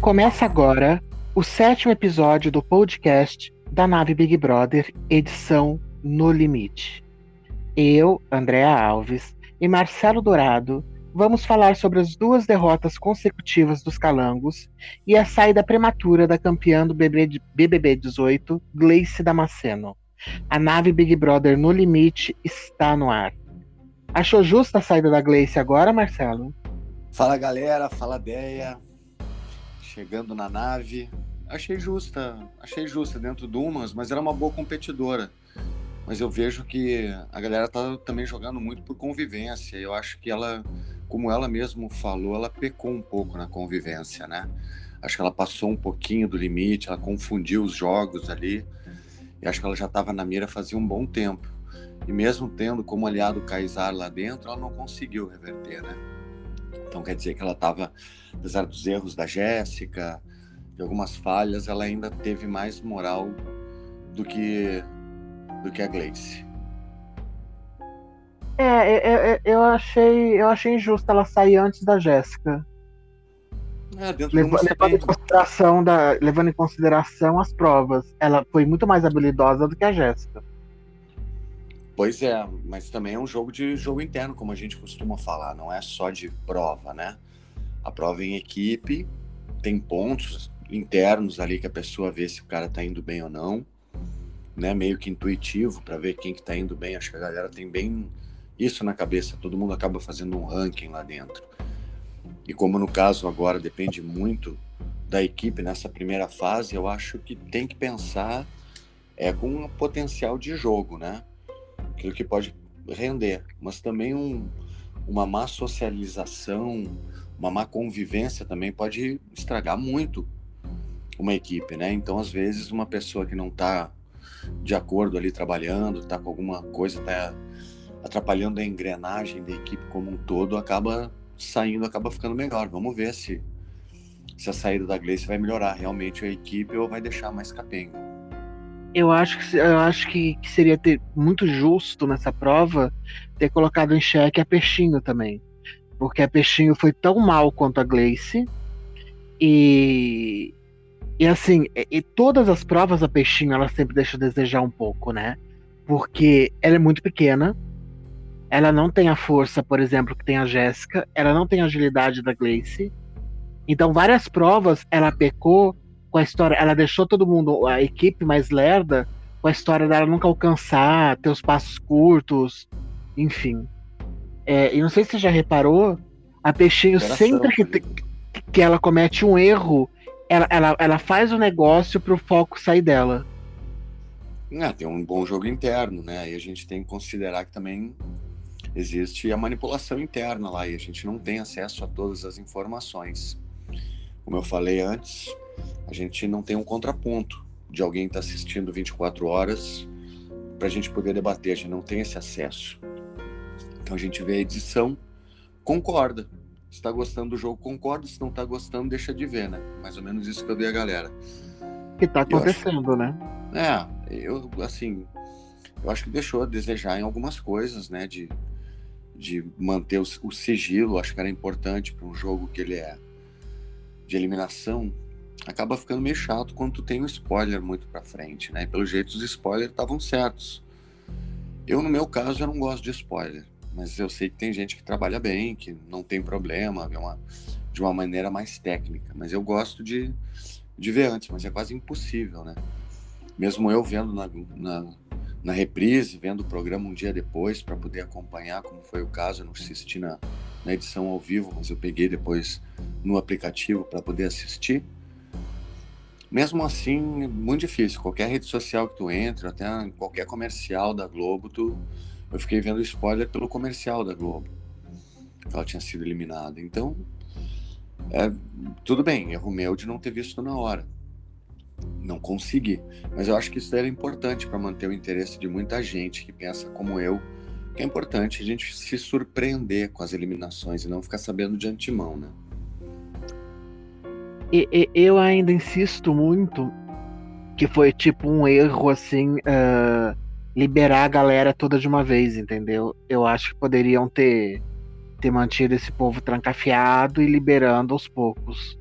Começa agora o sétimo episódio do podcast da nave Big Brother, edição No Limite. Eu, Andréa Alves e Marcelo Dourado vamos falar sobre as duas derrotas consecutivas dos Calangos e a saída prematura da campeã do BBB 18, Gleice Damasceno. A nave Big Brother No Limite está no ar. Achou justa a saída da Gleice agora, Marcelo? Fala galera, fala Deia. Chegando na nave. Achei justa, achei justa dentro do Umas, mas era uma boa competidora. Mas eu vejo que a galera tá também jogando muito por convivência. Eu acho que ela, como ela mesmo falou, ela pecou um pouco na convivência, né? Acho que ela passou um pouquinho do limite, ela confundiu os jogos ali. E acho que ela já estava na mira fazia um bom tempo. E mesmo tendo como aliado o Kaysar lá dentro, ela não conseguiu reverter, né? Então quer dizer que ela estava, apesar dos erros da Jéssica, de algumas falhas, ela ainda teve mais moral do que do que a Gleice. É, é, é eu achei eu achei injusto ela sair antes da Jéssica. É, levando, levando, em consideração da, levando em consideração as provas, ela foi muito mais habilidosa do que a Jéssica. Pois é, mas também é um jogo de jogo interno, como a gente costuma falar, não é só de prova, né? A prova em equipe tem pontos internos ali que a pessoa vê se o cara tá indo bem ou não, né? Meio que intuitivo para ver quem que tá indo bem. Acho que a galera tem bem isso na cabeça. Todo mundo acaba fazendo um ranking lá dentro. E como no caso agora depende muito da equipe nessa primeira fase, eu acho que tem que pensar é com um potencial de jogo, né? Aquilo que pode render, mas também um, uma má socialização, uma má convivência também pode estragar muito uma equipe, né? Então, às vezes, uma pessoa que não está de acordo ali trabalhando, está com alguma coisa, está atrapalhando a engrenagem da equipe como um todo, acaba saindo, acaba ficando melhor. Vamos ver se, se a saída da Gleice vai melhorar realmente a equipe ou vai deixar mais capenga eu acho que eu acho que, que, seria ter muito justo nessa prova ter colocado em xeque a Peixinho também. Porque a Peixinho foi tão mal quanto a Gleice. E, e assim, e, todas as provas a Peixinho ela sempre deixa a desejar um pouco, né? Porque ela é muito pequena. Ela não tem a força, por exemplo, que tem a Jéssica. Ela não tem a agilidade da Gleice. Então, várias provas ela pecou com a história, ela deixou todo mundo, a equipe mais lerda, com a história dela nunca alcançar, ter os passos curtos, enfim. É, e não sei se você já reparou, a Peixinho, sempre que, que ela comete um erro, ela, ela, ela faz o negócio pro foco sair dela. É, tem um bom jogo interno, né? E a gente tem que considerar que também existe a manipulação interna lá e a gente não tem acesso a todas as informações. Como eu falei antes, a gente não tem um contraponto de alguém estar tá assistindo 24 horas para a gente poder debater, a gente não tem esse acesso. Então a gente vê a edição, concorda. Se está gostando do jogo, concorda. Se não está gostando, deixa de ver, né? Mais ou menos isso que eu vi a galera. Que está acontecendo, acho... né? É, eu, assim, eu acho que deixou a desejar em algumas coisas, né? De, de manter o, o sigilo, acho que era importante para um jogo que ele é de eliminação, acaba ficando meio chato quando tu tem um spoiler muito pra frente, né? E pelo jeito os spoilers estavam certos. Eu, no meu caso, eu não gosto de spoiler, mas eu sei que tem gente que trabalha bem, que não tem problema, é uma, de uma maneira mais técnica. Mas eu gosto de, de ver antes, mas é quase impossível, né? Mesmo eu vendo na, na, na reprise, vendo o programa um dia depois para poder acompanhar, como foi o caso, eu não assisti na, na edição ao vivo, mas eu peguei depois no aplicativo para poder assistir mesmo assim, muito difícil. Qualquer rede social que tu entra, até qualquer comercial da Globo, tu... eu fiquei vendo spoiler pelo comercial da Globo. Ela tinha sido eliminada. Então, é, tudo bem, erro meu de não ter visto na hora. Não consegui. Mas eu acho que isso era importante para manter o interesse de muita gente que pensa como eu, que é importante a gente se surpreender com as eliminações e não ficar sabendo de antemão, né? E, e, eu ainda insisto muito que foi tipo um erro assim uh, liberar a galera toda de uma vez, entendeu? Eu acho que poderiam ter ter mantido esse povo trancafiado e liberando aos poucos.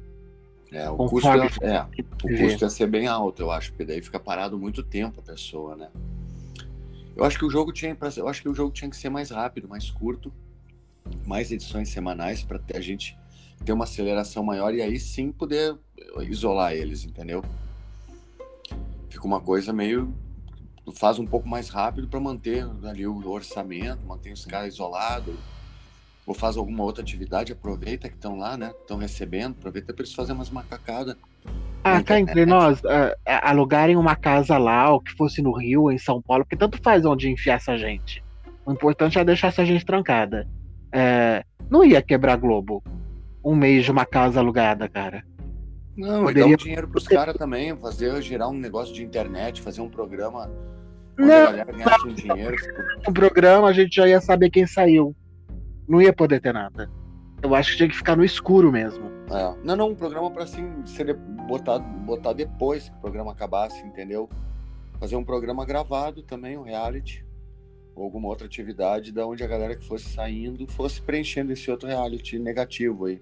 É, o custo, é, é, o custo ia ser bem alto, eu acho, porque daí fica parado muito tempo a pessoa, né? Eu acho que o jogo tinha, eu acho que o jogo tinha que ser mais rápido, mais curto, mais edições semanais para a gente ter uma aceleração maior e aí sim poder isolar eles, entendeu? Fica uma coisa meio faz um pouco mais rápido para manter ali o orçamento, manter os caras isolados, ou faz alguma outra atividade, aproveita que estão lá, né? Estão recebendo, aproveita para eles fazerem umas macacadas. Ah, tá entre nós, uh, alugarem uma casa lá, ou que fosse no Rio, ou em São Paulo, porque tanto faz onde enfiar essa gente. O importante é deixar essa gente trancada. É, não ia quebrar Globo um mês de uma casa alugada, cara. Não, Poderia... e dar um dinheiro pros caras também, fazer gerar um negócio de internet, fazer um programa onde não, a galera ganhasse um dinheiro. Um programa a gente já ia saber quem saiu. Não ia poder ter nada. Eu acho que tinha que ficar no escuro mesmo. É. Não, não, um programa para assim ser botado, botar depois que o programa acabasse, entendeu? Fazer um programa gravado também, um reality ou alguma outra atividade da onde a galera que fosse saindo fosse preenchendo esse outro reality negativo aí.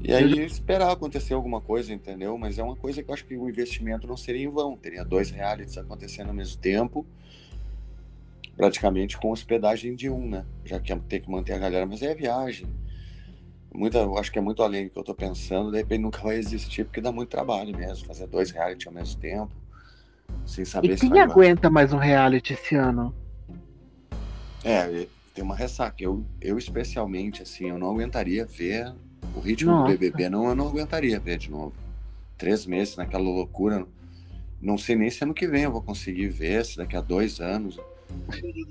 E aí esperar acontecer alguma coisa, entendeu? Mas é uma coisa que eu acho que o investimento não seria em vão. Teria dois realities acontecendo ao mesmo tempo, praticamente com hospedagem de um, né? Já que ter que manter a galera, mas é viagem. Muita, eu acho que é muito além do que eu tô pensando, de repente nunca vai existir, porque dá muito trabalho mesmo, fazer dois realities ao mesmo tempo, sem saber e se quem aguenta mais um reality esse ano? É, tem uma ressaca. Eu, eu especialmente, assim, eu não aguentaria ver o ritmo Nossa. do BBB, não, eu não aguentaria ver de novo. Três meses naquela loucura. Não sei nem se ano que vem eu vou conseguir ver, se daqui a dois anos.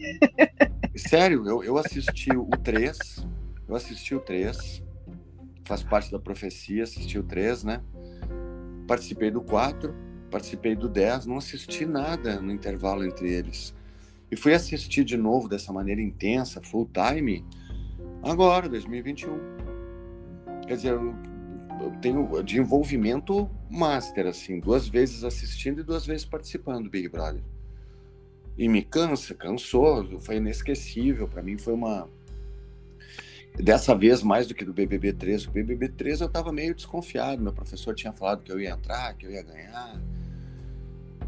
Sério, eu, eu assisti o 3, eu assisti o 3, faz parte da profecia, assisti o 3, né? Participei do 4, participei do 10, não assisti nada no intervalo entre eles. E fui assistir de novo dessa maneira intensa, full time, agora, 2021. Quer dizer, eu, eu tenho de envolvimento master, assim, duas vezes assistindo e duas vezes participando do Big Brother. E me cansa, cansou, foi inesquecível. Para mim foi uma. Dessa vez, mais do que do BBB 3. O BBB 3 eu estava meio desconfiado. Meu professor tinha falado que eu ia entrar, que eu ia ganhar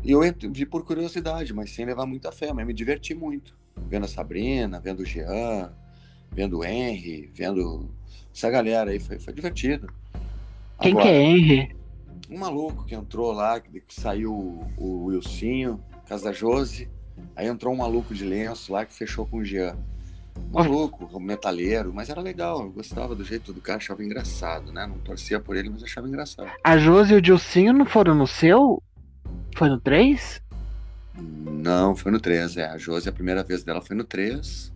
e eu vi por curiosidade, mas sem levar muita fé, mas me diverti muito. Vendo a Sabrina, vendo o Jean, vendo o Henry, vendo essa galera aí, foi, foi divertido. Quem Agora, que é Henry? Um maluco que entrou lá, que, que saiu o, o Wilsinho, casa da Josi, aí entrou um maluco de lenço lá que fechou com o Jean. Maluco, metaleiro, mas era legal, eu gostava do jeito do cara, achava engraçado, né? Não torcia por ele, mas achava engraçado. A Josi e o Dilcinho não foram no seu? Foi no 3? Não, foi no 3, é. A Josi, a primeira vez dela foi no 3.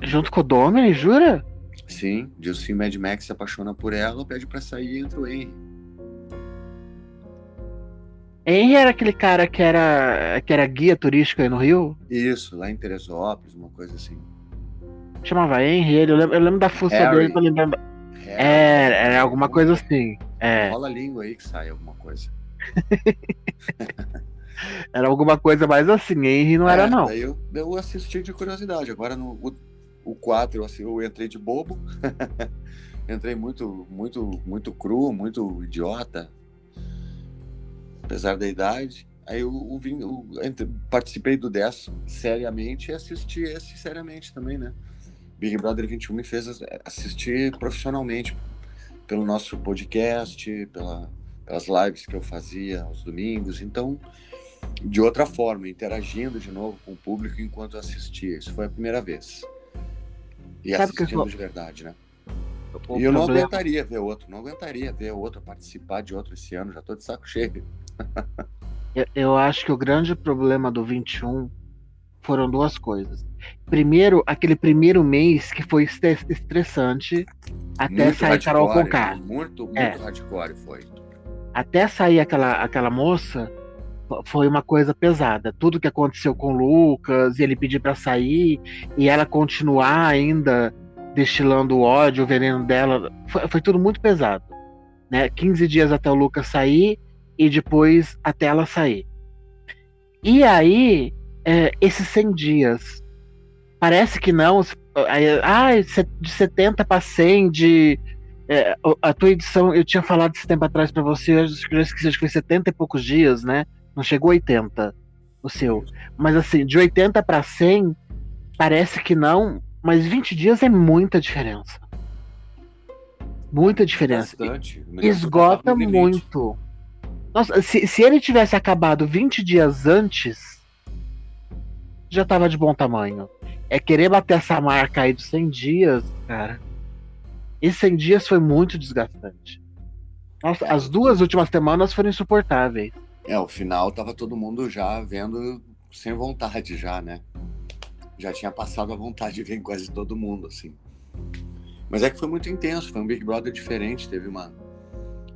Junto com o Domini, jura? Sim, Dilcinho Mad Max se apaixona por ela, pede pra sair e entra o Henry. Henry era aquele cara que era, que era guia turístico aí no Rio? Isso, lá em Teresópolis, uma coisa assim. Chamava Henry, ele, eu lembro, eu lembro da força dele, eu lembro. É, era alguma coisa assim. É. Rola a língua aí que sai alguma coisa. era alguma coisa mais assim, Henry não é, era não. Eu, eu assisti de curiosidade. Agora no o, o 4 assim, eu entrei de bobo. entrei muito, muito, muito cru, muito idiota. Apesar da idade. Aí eu, eu, vim, eu participei do 10 seriamente e assisti esse seriamente também, né? Big Brother 21 me fez assistir profissionalmente pelo nosso podcast, pela, as lives que eu fazia aos domingos. Então, de outra forma, interagindo de novo com o público enquanto assistia. Isso foi a primeira vez. E Sabe assistindo de verdade, né? O e eu não aguentaria ver outro, não aguentaria ver outro participar de outro esse ano, já tô de saco cheio. eu, eu acho que o grande problema do 21 foram duas coisas. Primeiro, aquele primeiro mês que foi estressante até muito sair Carol com K. Muito, muito é. hardcore foi até sair aquela, aquela moça, foi uma coisa pesada. Tudo que aconteceu com o Lucas, e ele pedir para sair, e ela continuar ainda destilando o ódio, o veneno dela, foi, foi, tudo muito pesado. Né? 15 dias até o Lucas sair, e depois até ela sair. E aí, é, esses 100 dias, parece que não. Ah, de 70 para 100, de É, a tua edição, eu tinha falado esse tempo atrás para você, eu esqueci, acho que foi 70 e poucos dias, né? Não chegou a 80 o seu. Mas assim, de 80 para 100, parece que não, mas 20 dias é muita diferença. Muita diferença. Bastante. Esgota muito. Nossa, se, se ele tivesse acabado 20 dias antes, já tava de bom tamanho. É querer bater essa marca aí dos 100 dias, cara. Esses 100 dias foi muito desgastante. Nossa, é, as duas últimas semanas foram insuportáveis. É, o final tava todo mundo já vendo sem vontade já, né? Já tinha passado a vontade de ver em quase todo mundo, assim. Mas é que foi muito intenso, foi um Big Brother diferente, teve uma,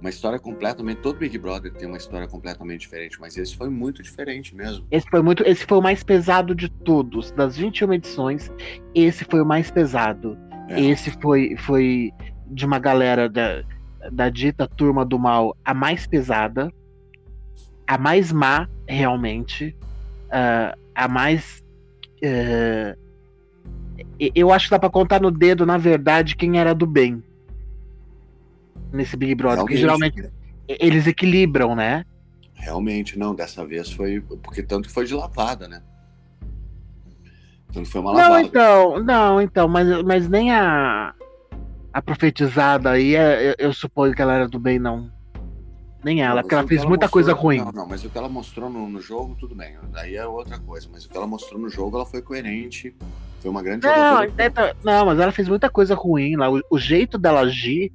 uma história completamente. Todo Big Brother tem uma história completamente diferente, mas esse foi muito diferente mesmo. Esse foi muito. Esse foi o mais pesado de todos. Das 21 edições, esse foi o mais pesado. É. Esse foi, foi de uma galera da, da dita turma do mal a mais pesada, a mais má, realmente. Uh, a mais. Uh, eu acho que dá pra contar no dedo, na verdade, quem era do bem. Nesse Big Brother. Realmente. Porque geralmente eles equilibram, né? Realmente, não. Dessa vez foi. Porque tanto que foi de lavada, né? Tanto foi uma lavada. Não, então, não, então, mas, mas nem a. A profetizada aí, é, eu, eu suponho que ela era do bem, não. Nem ela, não, porque ela fez ela muita mostrou, coisa ruim. Não, não, mas o que ela mostrou no, no, jogo, tudo bem. Daí é outra coisa. Mas o que ela mostrou no jogo, ela foi coerente. Foi uma grande não, então, não, mas ela fez muita coisa ruim lá. O, o jeito dela agir,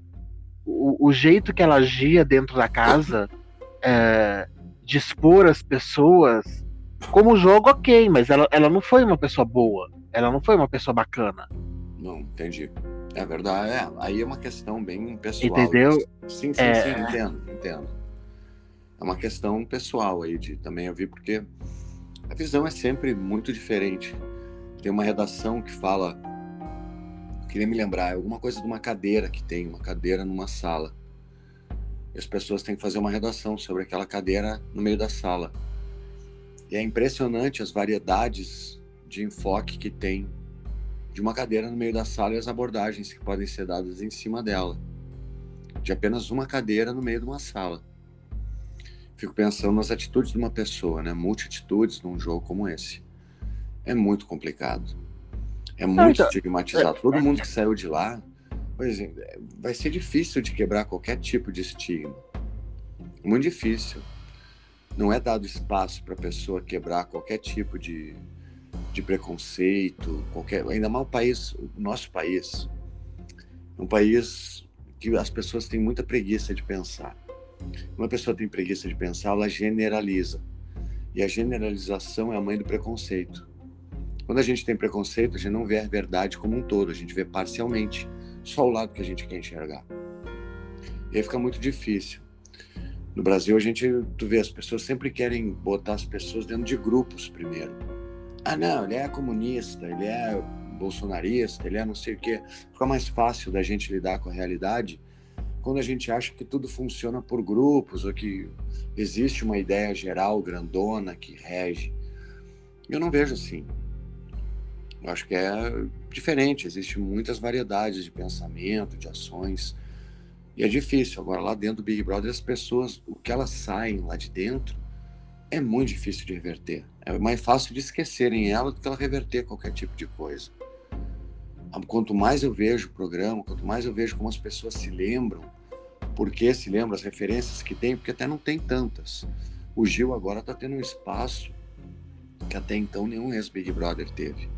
o, o, jeito que ela agia dentro da casa, é, de expor as pessoas. Como jogo, ok, mas ela, ela não foi uma pessoa boa. Ela não foi uma pessoa bacana. Não, entendi. É verdade, é. Aí é uma questão bem pessoal. Entendeu? Sim, sim, é... sim, entendo, entendo. É uma questão pessoal aí de também eu vi porque a visão é sempre muito diferente. Tem uma redação que fala, queria me lembrar, alguma coisa de uma cadeira que tem, uma cadeira numa sala. E as pessoas têm que fazer uma redação sobre aquela cadeira no meio da sala. E é impressionante as variedades de enfoque que tem de uma cadeira no meio da sala e as abordagens que podem ser dadas em cima dela. De apenas uma cadeira no meio de uma sala. Fico pensando nas atitudes de uma pessoa, né? Multitudes num jogo como esse. É muito complicado. É muito então, estigmatizado. Todo mundo que saiu de lá, pois é, vai ser difícil de quebrar qualquer tipo de estigma. Muito difícil. Não é dado espaço para a pessoa quebrar qualquer tipo de, de preconceito, qualquer, ainda mais o país, o nosso país, um país que as pessoas têm muita preguiça de pensar. Uma pessoa tem preguiça de pensar, ela generaliza. E a generalização é a mãe do preconceito. Quando a gente tem preconceito, a gente não vê a verdade como um todo, a gente vê parcialmente, só o lado que a gente quer enxergar. E aí fica muito difícil. No Brasil, a gente, tu vê, as pessoas sempre querem botar as pessoas dentro de grupos primeiro ah, não, ele é comunista, ele é bolsonarista, ele é não sei o quê. Fica mais fácil da gente lidar com a realidade quando a gente acha que tudo funciona por grupos ou que existe uma ideia geral, grandona, que rege. Eu não vejo assim. Eu acho que é diferente, existem muitas variedades de pensamento, de ações. E é difícil. Agora, lá dentro do Big Brother, as pessoas, o que elas saem lá de dentro, é muito difícil de reverter. É mais fácil de esquecerem ela do que ela reverter qualquer tipo de coisa. Quanto mais eu vejo o programa, quanto mais eu vejo como as pessoas se lembram, por que se lembram, as referências que tem, porque até não tem tantas. O Gil agora está tendo um espaço que até então nenhum ex-Big Brother teve.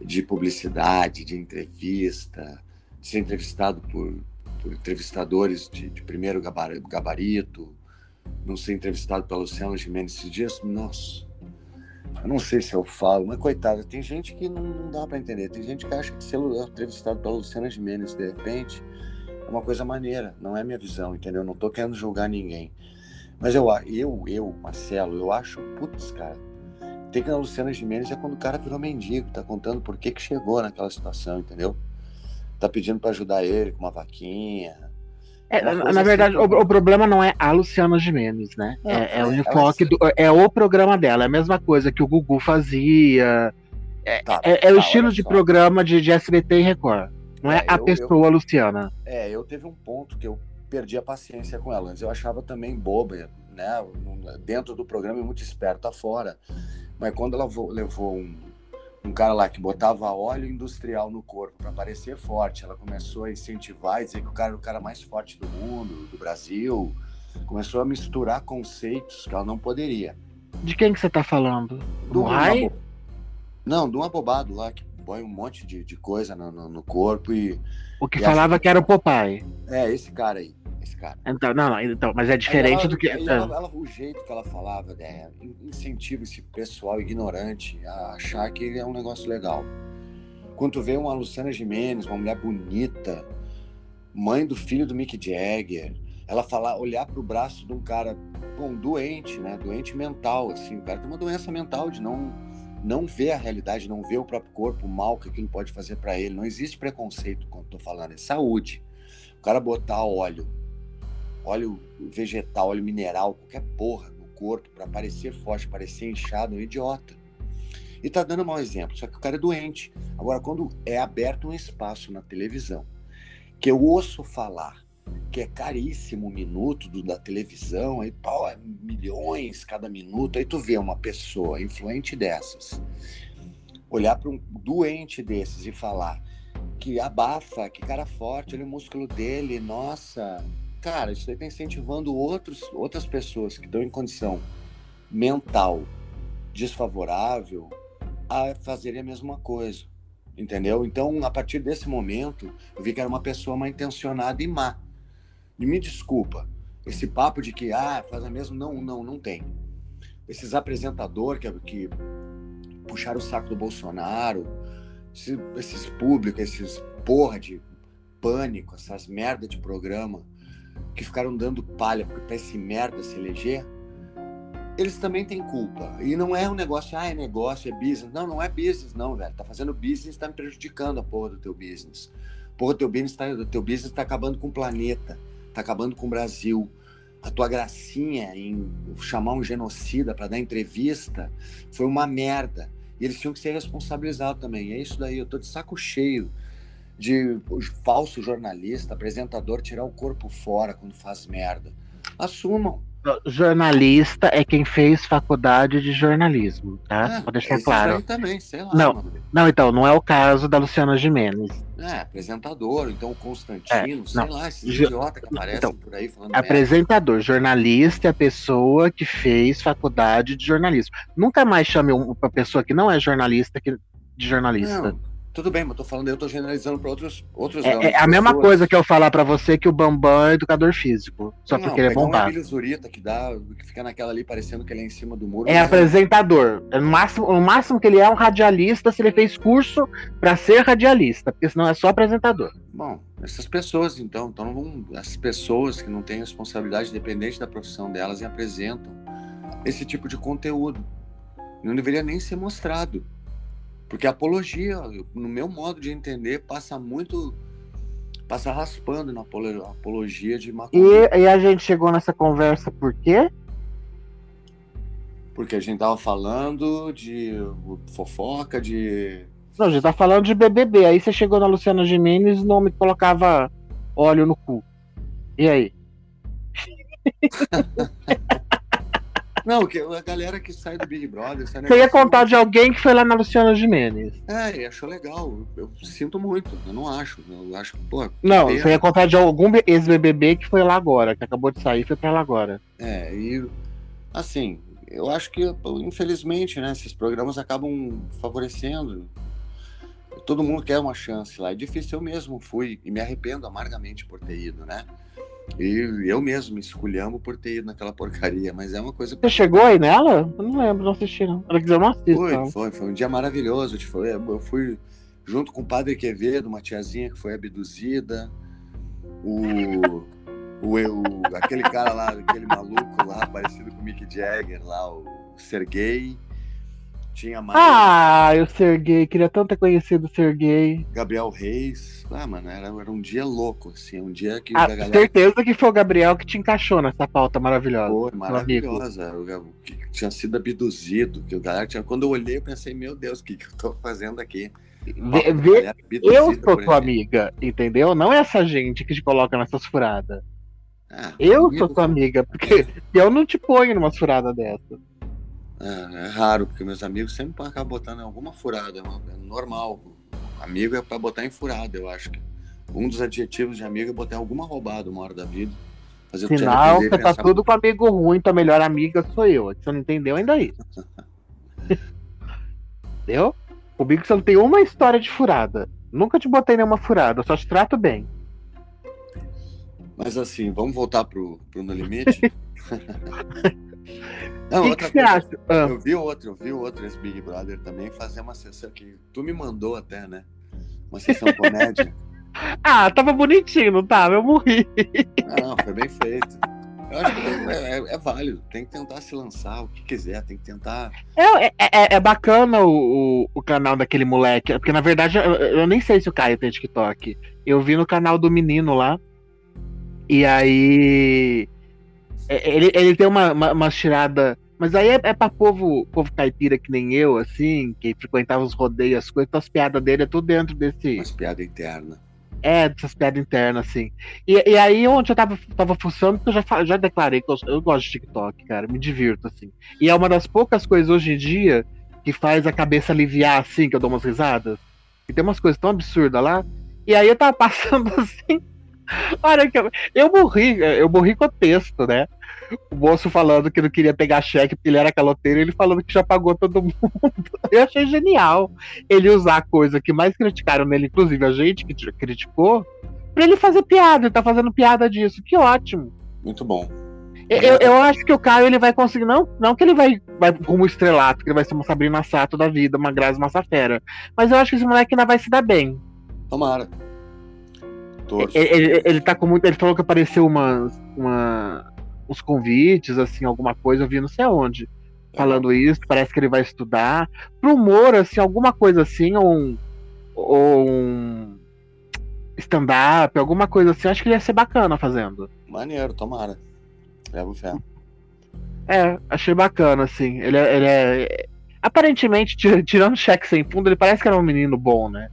De publicidade, de entrevista, de ser entrevistado por, entrevistadores de, de primeiro gabarito, não ser entrevistado pela Luciana Gimenez esses dias, nossa. Eu não sei se eu falo, mas coitada, tem gente que não, não dá para entender. Tem gente que acha que ser entrevistado pela Luciana Gimenez de repente é uma coisa maneira. Não é minha visão, entendeu? Não tô querendo julgar ninguém. Mas eu, eu, eu, Marcelo, eu acho, putz, cara, tem que na Luciana Gimenez é quando o cara virou mendigo, tá contando por que que chegou naquela situação, entendeu? Tá pedindo para ajudar ele com uma vaquinha, é, na, na, verdade, assim, o, o, problema não é a Luciana Gimenez, né? Não, é, é, o enfoque do, é o programa dela, é a mesma coisa que o Gugu fazia. É, tá, é, é tá, o estilo de programa de, de, SBT e Record. Não é, É, a eu- pessoa Luciana. É, eu teve um ponto que eu perdi a paciência com ela. Antes eu achava também boba, né? Dentro do programa é muito esperta fora. Mas quando ela vo- levou um, um cara lá que botava óleo industrial no corpo para parecer forte, ela começou a incentivar e dizer que o cara era o cara mais forte do mundo, do Brasil. Começou a misturar conceitos que ela não poderia. De quem que você tá falando? Do abo- Não, de um abobado lá que põe um monte de, de coisa no, no- no corpo e. O que E falava que era o Popeye. É, esse cara aí. Esse cara. Então, não, não, então, mas é diferente ela- do que. ela- ela- o jeito que ela falava, né, incentiva esse pessoal ignorante a achar que é um negócio legal. Quando tu vê uma Luciana Gimenez, uma mulher bonita, mãe do filho do Mick Jagger, ela falar, olhar pro braço de um cara, bom, doente, né, doente mental, assim, o cara tem uma doença mental de não não ver a realidade, não ver o próprio corpo, o mal que aquilo pode fazer para ele. Não existe preconceito quando tô falando, é saúde. O cara botar óleo óleo vegetal, óleo mineral, qualquer porra no corpo para parecer forte, parecer inchado, é um idiota. E tá dando mau exemplo, só que o cara é doente. Agora, quando é aberto um espaço na televisão, que eu ouço falar que é caríssimo o minuto do- da televisão, aí pô, é milhões cada minuto, aí tu vê uma pessoa influente dessas, olhar para um doente desses e falar que abafa, que cara forte, olha o músculo dele, nossa, cara, isso aí está incentivando outros, outras pessoas que estão em condição mental desfavorável a fazerem a mesma coisa. Entendeu? Então, a partir desse momento, eu vi que era uma pessoa mal intencionada e má. E me desculpa, esse papo de que, ah, faz a mesma, não, não, não tem. Esses apresentadores que, que puxaram o saco do Bolsonaro, esse- esses públicos, esses porra de pânico, essas merda de programa, que ficaram dando palha para esse merda se eleger, eles também têm culpa. E não é um negócio, ah, é negócio, é business. Não, não é business, não, velho. Tá fazendo business, tá me prejudicando a porra do teu business. Porra, teu business tá, teu business tá acabando com o planeta, tá acabando com o Brasil. A tua gracinha em chamar um genocida para dar entrevista foi uma merda. E eles tinham que ser responsabilizados também. É isso daí, eu tô de saco cheio de falso jornalista, apresentador tirar o corpo fora quando faz merda. Assumam. Jornalista é quem fez faculdade de jornalismo, tá? É, Pode deixar claro. também, sei lá. Não. mano. Não, então, não é o caso da Luciana Gimenez. É, apresentador, então o Constantino, sei É, não. lá, esses Jo- idiotas que aparecem então, por aí falando merda. Apresentador, jornalista é a pessoa que fez faculdade de jornalismo. Nunca mais chame um- uma pessoa que não é jornalista que- de jornalista. Não, tudo bem, mas tô falando, eu tô generalizando para outros, outros É, é a mesma coisa que eu falar pra você que o Bambam é educador físico, só Não, porque ele é um bombado. Emílio Zurita que dá, que fica naquela ali parecendo que ele é em cima do muro. É mas apresentador. É No máximo, o máximo que ele é um radialista se ele fez curso pra ser radialista, porque senão é só apresentador. Bom, essas pessoas, então, então não vão, essas pessoas que não têm responsabilidade independente da profissão delas e apresentam esse tipo de conteúdo. Não deveria nem ser mostrado. Porque a apologia, no meu modo de entender, passa muito. passa raspando na apolo- apologia de maconha. E, e a gente chegou nessa conversa por quê? Porque a gente tava falando de fofoca, de. Não, a gente tá falando de BBB. Aí você chegou na Luciana Gimenez e não me colocava óleo no cu. E aí? Não, que a galera que sai do Big Brother. sai Você ia contar de alguém que foi lá na Luciana Gimenez. É, e achou legal. Eu, eu sinto muito, eu não acho. Eu acho pô. Não, pena. você ia contar de algum ex-BBB que foi lá agora, que acabou de sair e foi pra lá agora. É, e assim, eu acho que, infelizmente, né, esses programas acabam favorecendo. Todo mundo quer uma chance lá. É difícil, eu mesmo fui e me arrependo amargamente por ter ido, né? E eu mesmo me esculhamo por ter ido naquela porcaria, mas é uma coisa. Você chegou aí nela? Eu não lembro, não assisti não. Ela quiser, eu não assisto. Foi, não. foi, foi um dia maravilhoso. Tipo, eu fui junto com o padre Quevedo, uma tiazinha que foi abduzida, o, o, o- aquele cara lá, aquele maluco lá, parecido com o Mick Jagger lá, o Sergei. Tinha mais Ah, eu ser gay, queria tanto ter conhecido o ser gay. Gabriel Reis. Ah, mano, era, era um dia louco, assim, um dia que Ah, a galera certeza que foi o Gabriel que te encaixou nessa pauta maravilhosa. foi maravilhosa. O que tinha sido abduzido, que o galera tinha. Quando eu olhei, eu pensei, meu Deus, o que, que eu tô fazendo aqui? Vê, vê, eu sou tua amiga, entendeu? Não é essa gente que te coloca nessas furadas. Ah, eu sou tua amiga, porque eu não te ponho numa furada dessa. É, é, raro, porque meus amigos sempre acabam botando em alguma furada, é, é normal. Amigo é pra botar em furada, eu acho que. Um dos adjetivos de amigo é botar alguma roubada uma hora da vida. Fazer Sinal, você tá tudo com amigo ruim, tua melhor amiga sou eu. Você não entendeu ainda isso. entendeu? Comigo você não tem uma história de furada. Nunca te botei nenhuma furada, só te trato bem. Mas assim, vamos voltar pro, pro No Limite? Não, que, que você acha? Ah. Eu vi outro, eu vi outro esse Big Brother também fazer uma sessão que tu me mandou até, né? Uma sessão comédia. ah, tava bonitinho, não tava? Eu morri. Não, foi bem feito. Eu acho que é, é, é, válido, tem que tentar se lançar o que quiser, tem que tentar. É, é, é, é bacana o, o, o, canal daquele moleque, porque na verdade eu, eu, nem sei se o Caio tem TikTok. Eu vi no canal do menino lá. E aí. É, ele, ele tem uma, uma, uma tirada. Mas aí é, é pra povo, povo caipira que nem eu, assim, que frequentava os rodeios, as coisas, então as piadas dele é tudo dentro desse. Umas piadas internas. É, dessas piadas internas, assim. E, e aí, onde eu tava, tava fuçando, eu já, já declarei que eu, eu gosto de TikTok, cara, me divirto, assim. E é uma das poucas coisas hoje em dia que faz a cabeça aliviar, assim, que eu dou umas risadas. E tem umas coisas tão absurdas lá. E aí eu tava passando assim, Olha que eu, eu morri, eu morri com o texto, né? O moço falando que não queria pegar cheque porque ele era caloteiro, ele falando que já pagou todo mundo. Eu achei genial ele usar a coisa que mais criticaram nele, inclusive a gente que criticou, pra ele fazer piada. Ele tá fazendo piada disso. Que ótimo. Muito bom. Eu, eu acho que o Caio ele vai conseguir. Não, não que ele vai, vai rumo estrelato, que ele vai ser uma Sabrina Sato da vida, uma Grazi Massafera. Mas eu acho que esse moleque ainda vai se dar bem. Tomara. Ele, ele, ele, tá com muito. Ele falou que apareceu umas, uma, uns convites, assim, alguma coisa, eu vi não sei aonde. Falando isso, parece que ele vai estudar. Pro humor, assim, alguma coisa assim, ou um, ou um stand-up, alguma coisa assim, acho que ele ia ser bacana fazendo. Maneiro, tomara. Levo fé. É, achei bacana, assim. Ele é. Ele é aparentemente, tirando cheque sem fundo, ele parece que era um menino bom, né?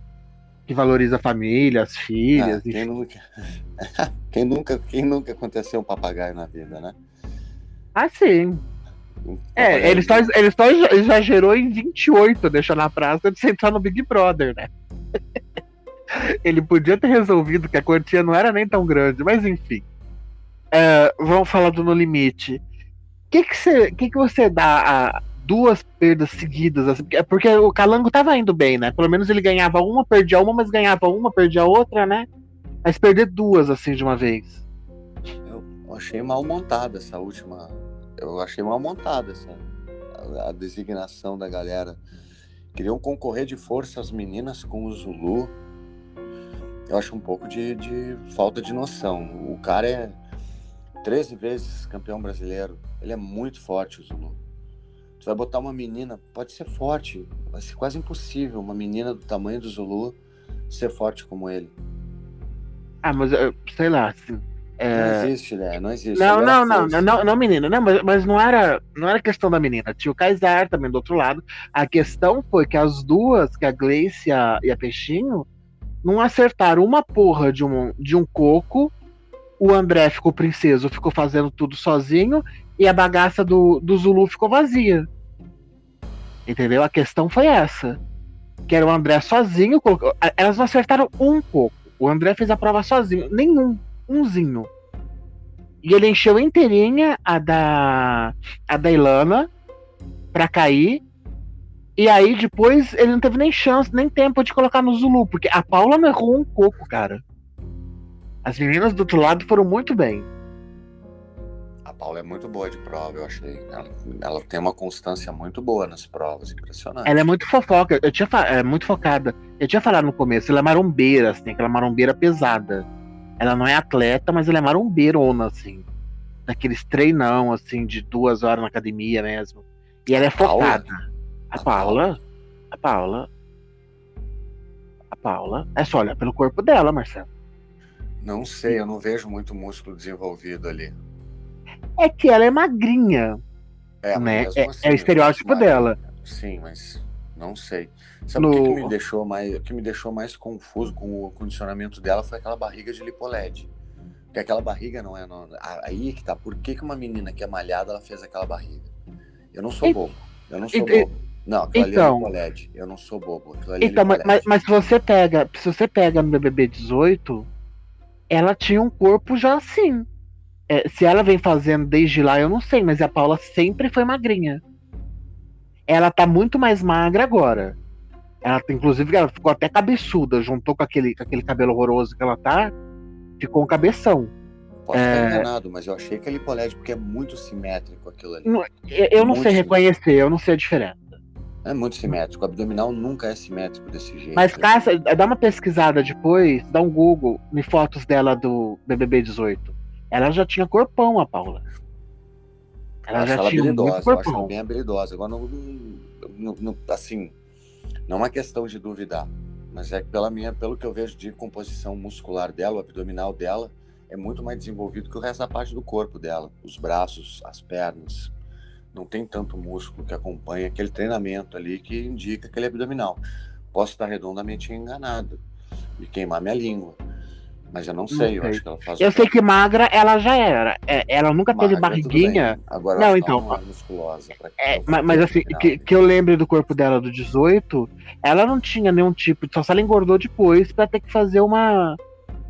Que valoriza a família, as filhas. Ah, quem, nunca... quem, nunca, quem nunca aconteceu um papagaio na vida, né? Ah, sim. Um é, ele só, ele só exagerou em 28, deixando a praça de sentar no Big Brother, né? ele podia ter resolvido que a quantia não era nem tão grande, mas enfim. É, vamos falar do No Limite. O que, que, você, que, que você dá a, duas perdas seguidas, assim, porque o Calango tava indo bem, né? Pelo menos ele ganhava uma, perdia uma, mas ganhava uma, perdia outra, né? Mas perder duas assim de uma vez. Eu achei mal montada essa última. Eu achei mal montada essa a, a designação da galera. Queriam concorrer de força as meninas com o Zulu. Eu acho um pouco de, de falta de noção. O cara é 13 vezes campeão brasileiro. Ele é muito forte, o Zulu. Tu vai botar uma menina, pode ser forte, vai ser quase impossível uma menina do tamanho do Zulu ser forte como ele. Ah, mas sei lá, assim, é... Não existe, né? Não existe. Não, não, não, não, não, não, menina, não, mas, mas não era, não era questão da menina. Tinha o Kaysar também do outro lado. A questão foi que as duas, que a Gleice e a, e a Peixinho, não acertaram uma porra de um, de um coco. O André ficou princeso, ficou fazendo tudo sozinho e a bagaça do, do Zulu ficou vazia. Entendeu? A questão foi essa. Que era o André sozinho. Colocou, elas não acertaram um pouco. O André fez a prova sozinho. Nenhum. Umzinho. E ele encheu inteirinha a da. a da Ilana pra cair. E aí depois ele não teve nem chance, nem tempo de colocar no Zulu, porque a Paula não errou um pouco, cara. As meninas do outro lado foram muito bem. Paula é muito boa de prova, eu achei. Ela, ela, tem uma constância muito boa nas provas, impressionante. Ela é muito fofoca, eu tinha é muito focada. Eu tinha falado no começo, ela é marombeira, assim, aquela marombeira pesada. Ela não é atleta, mas ela é marombeirona, assim. Daqueles treinão, assim, de duas horas na academia mesmo. E ela é focada. A, a Paula? A Paula? A Paula? É só olhar pelo corpo dela, Marcelo. Não sei, eu não vejo muito músculo desenvolvido ali é que ela é magrinha. É, né? É, assim, é, o estereótipo dela. Sim, mas Não sei. Sabe no... o que, que, me deixou mais, o que me deixou mais confuso com o condicionamento dela foi aquela barriga de lipoled. Porque aquela barriga não é. Não, aí que tá. Por que, que uma menina que é malhada ela fez aquela barriga? Eu não sou e... bobo. Eu não sou e... bobo. Não, aquilo então, ali é então. lipoled. Eu não sou bobo. É então, é mas, mas se você pega. Se você pega no BBB 18, ela tinha um corpo já assim. É, se ela vem fazendo desde lá, eu não sei, mas a Paula sempre foi magrinha. Ela tá muito mais magra agora. Ela, inclusive, ela ficou até cabeçuda, juntou com aquele, com aquele cabelo horroroso que ela tá, ficou um cabeção. Posso é... estar enganado, mas eu achei que é lipoled porque é muito simétrico aquilo ali. Não, eu, eu não sei reconhecer, eu não sei a diferença. É muito simétrico. O abdominal nunca é simétrico desse jeito. Mas, Cássia, dá uma pesquisada depois, dá um Google em fotos dela do BBB 18. Ela já tinha corpão, a Paula. Ela já ela tinha habilidosa, muito corpão. Eu acho ela bem habilidosa. Agora, não, não, não, assim, não é uma questão de duvidar, mas é que pela minha, pelo que eu vejo de composição muscular dela, o abdominal dela é muito mais desenvolvido que o resto da parte do corpo dela. Os braços, as pernas, não tem tanto músculo que acompanha aquele treinamento ali que indica aquele abdominal. Posso estar redondamente enganado e queimar minha língua. Mas eu não sei, não sei. eu acho que ela faz. Eu sei que magra ela já era. É, ela nunca magra, teve barriguinha. Agora não, então. Ela é musculosa. É, mas, mas assim, que, que, eu lembre do corpo dela do 18, ela não tinha nenhum tipo. Só se ela engordou depois pra ter que fazer uma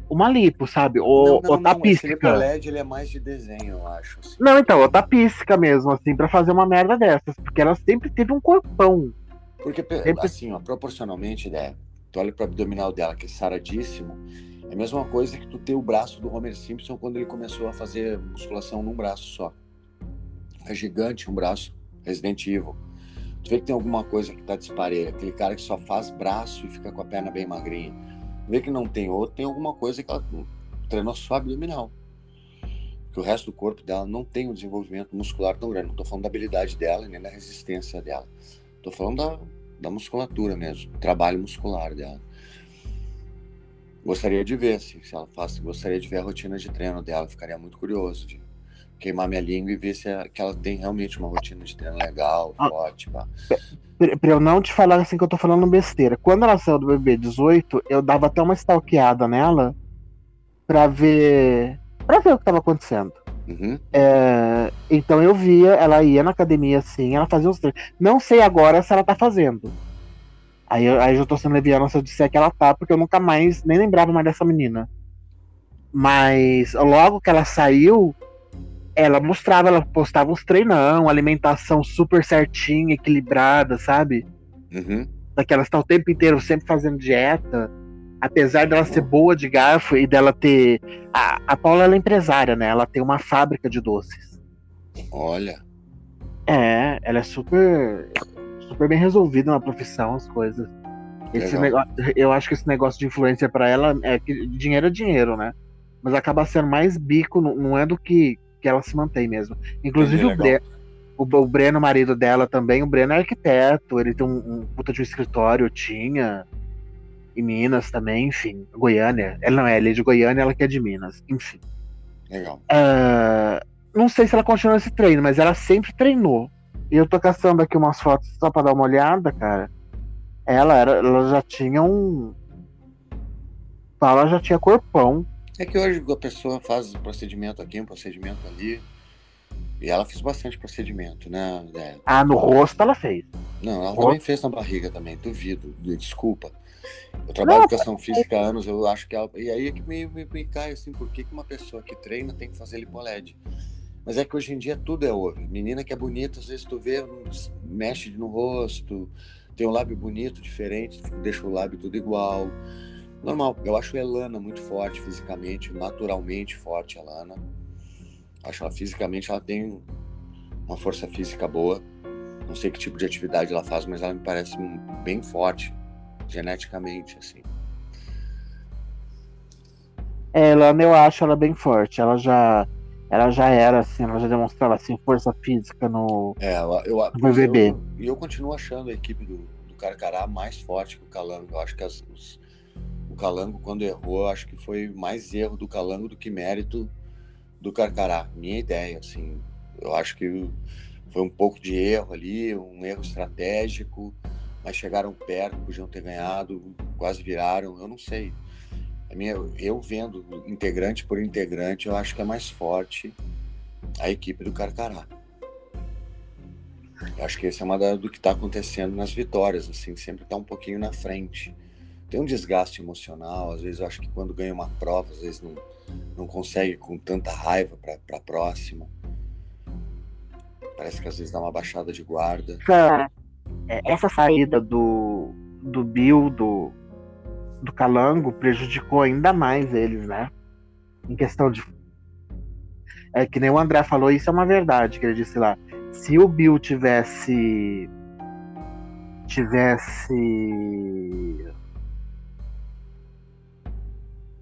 uma lipo, sabe? Ou, não, não, ou tapisca. Não, LED ele é mais de desenho, eu acho. Assim. Não, então, ou tapisca mesmo, assim, para fazer uma merda dessas. Porque ela sempre teve um corpão. Porque, sempre... assim, ó, proporcionalmente, né? Tu olha pro abdominal dela, que é saradíssimo. É a mesma coisa que tu ter o braço do Homer Simpson quando ele começou a fazer musculação num braço só. É gigante um braço, Resident Evil. Tu vê que tem alguma coisa que tá disparelha. Aquele cara que só faz braço e fica com a perna bem magrinha vê que não tem outro, tem alguma coisa que ela treinou só abdominal. Que o resto do corpo dela não tem um desenvolvimento muscular tão grande. Não estou falando da habilidade dela nem da resistência dela. Estou falando da, da musculatura mesmo, trabalho muscular dela. Gostaria de ver se, se ela faz, gostaria de ver a rotina de treino dela, ficaria muito curioso de queimar minha língua e ver se é, que ela tem realmente uma rotina de treino legal, ah, forte, pra eu não te falar assim que eu tô falando besteira. Quando ela saiu do BB 18, eu dava até uma stalkeada nela pra ver. pra ver o que tava acontecendo. Uhum. É, então eu via, ela ia na academia assim, ela fazia os treinos. Não sei agora se ela tá fazendo. Aí, aí eu tô sendo leviana se eu disser que ela tá, porque eu nunca mais, nem lembrava mais dessa menina. Mas logo que ela saiu, ela mostrava, ela postava uns treinão, alimentação super certinha, equilibrada, sabe? Uhum. Daquela está o tempo inteiro sempre fazendo dieta. Apesar dela ser boa de garfo e dela ter. A, a Paula ela é empresária, né? Ela tem uma fábrica de doces. Olha. É, ela é super. Super bem resolvida na profissão, as coisas. Esse negócio, eu acho que esse negócio de influência para ela é que dinheiro é dinheiro, né? Mas acaba sendo mais bico, não é do que que ela se mantém mesmo. Inclusive o, Bre o, o, Breno, marido dela também, o Breno é arquiteto, ele tem um, um puta de um escritório, tinha. Em Minas também, enfim. Goiânia. Ela não é, ele é de Goiânia, ela que é de Minas, enfim. Legal. Uh, não sei se ela continua esse treino, mas ela sempre treinou. E eu tô caçando aqui umas fotos só pra dar uma olhada, cara. Ela, era, ela já tinha um. Ela já tinha corpão. É que hoje a pessoa faz um procedimento aqui, um procedimento ali. E ela fez bastante procedimento, né? É. Ah, no rosto ela fez. Não, ela também fez na barriga também, duvido, desculpa. Eu trabalho em educação física há anos, eu acho que ela. E aí é que me, me, me cai assim, por que, que uma pessoa que treina tem que fazer lipoled? Mas é que hoje em dia tudo é over. Menina que é bonita, às vezes tu vê, mexe no rosto, tem um lábio bonito, diferente, deixa o lábio tudo igual. Normal. Eu acho a Elana muito forte fisicamente, naturalmente forte a Elana. Acho ela fisicamente, ela tem uma força física boa. Não sei que tipo de atividade ela faz, mas ela me parece bem forte, geneticamente, assim. Elana, eu acho ela bem forte. Ela já, ela já era assim, ela já demonstrava assim força física no, é, eu, eu, no BBB. E eu, eu, continuo achando a equipe do, do Carcará mais forte que o Calango. Eu acho que as, os, Calango, quando errou, acho que foi mais erro do Calango do que mérito do Carcará. Minha ideia, assim. Eu acho que foi um pouco de erro ali, um erro estratégico, mas chegaram perto, podiam ter ganhado, quase viraram, eu não sei. Minha, eu vendo integrante por integrante, eu acho que é mais forte a equipe do Carcará. Eu acho que esse é uma da, do que está acontecendo nas vitórias, assim, sempre está um pouquinho na frente. Tem um desgaste emocional, às vezes eu acho que quando ganha uma prova, às vezes não, não consegue com tanta raiva para a próxima. Parece que às vezes dá uma baixada de guarda. Essa, é, essa saída do, do Bill, do, do Calango, prejudicou ainda mais eles, né? Em questão de. É que nem o André falou, isso é uma verdade, que ele disse lá. Se o Bill tivesse. tivesse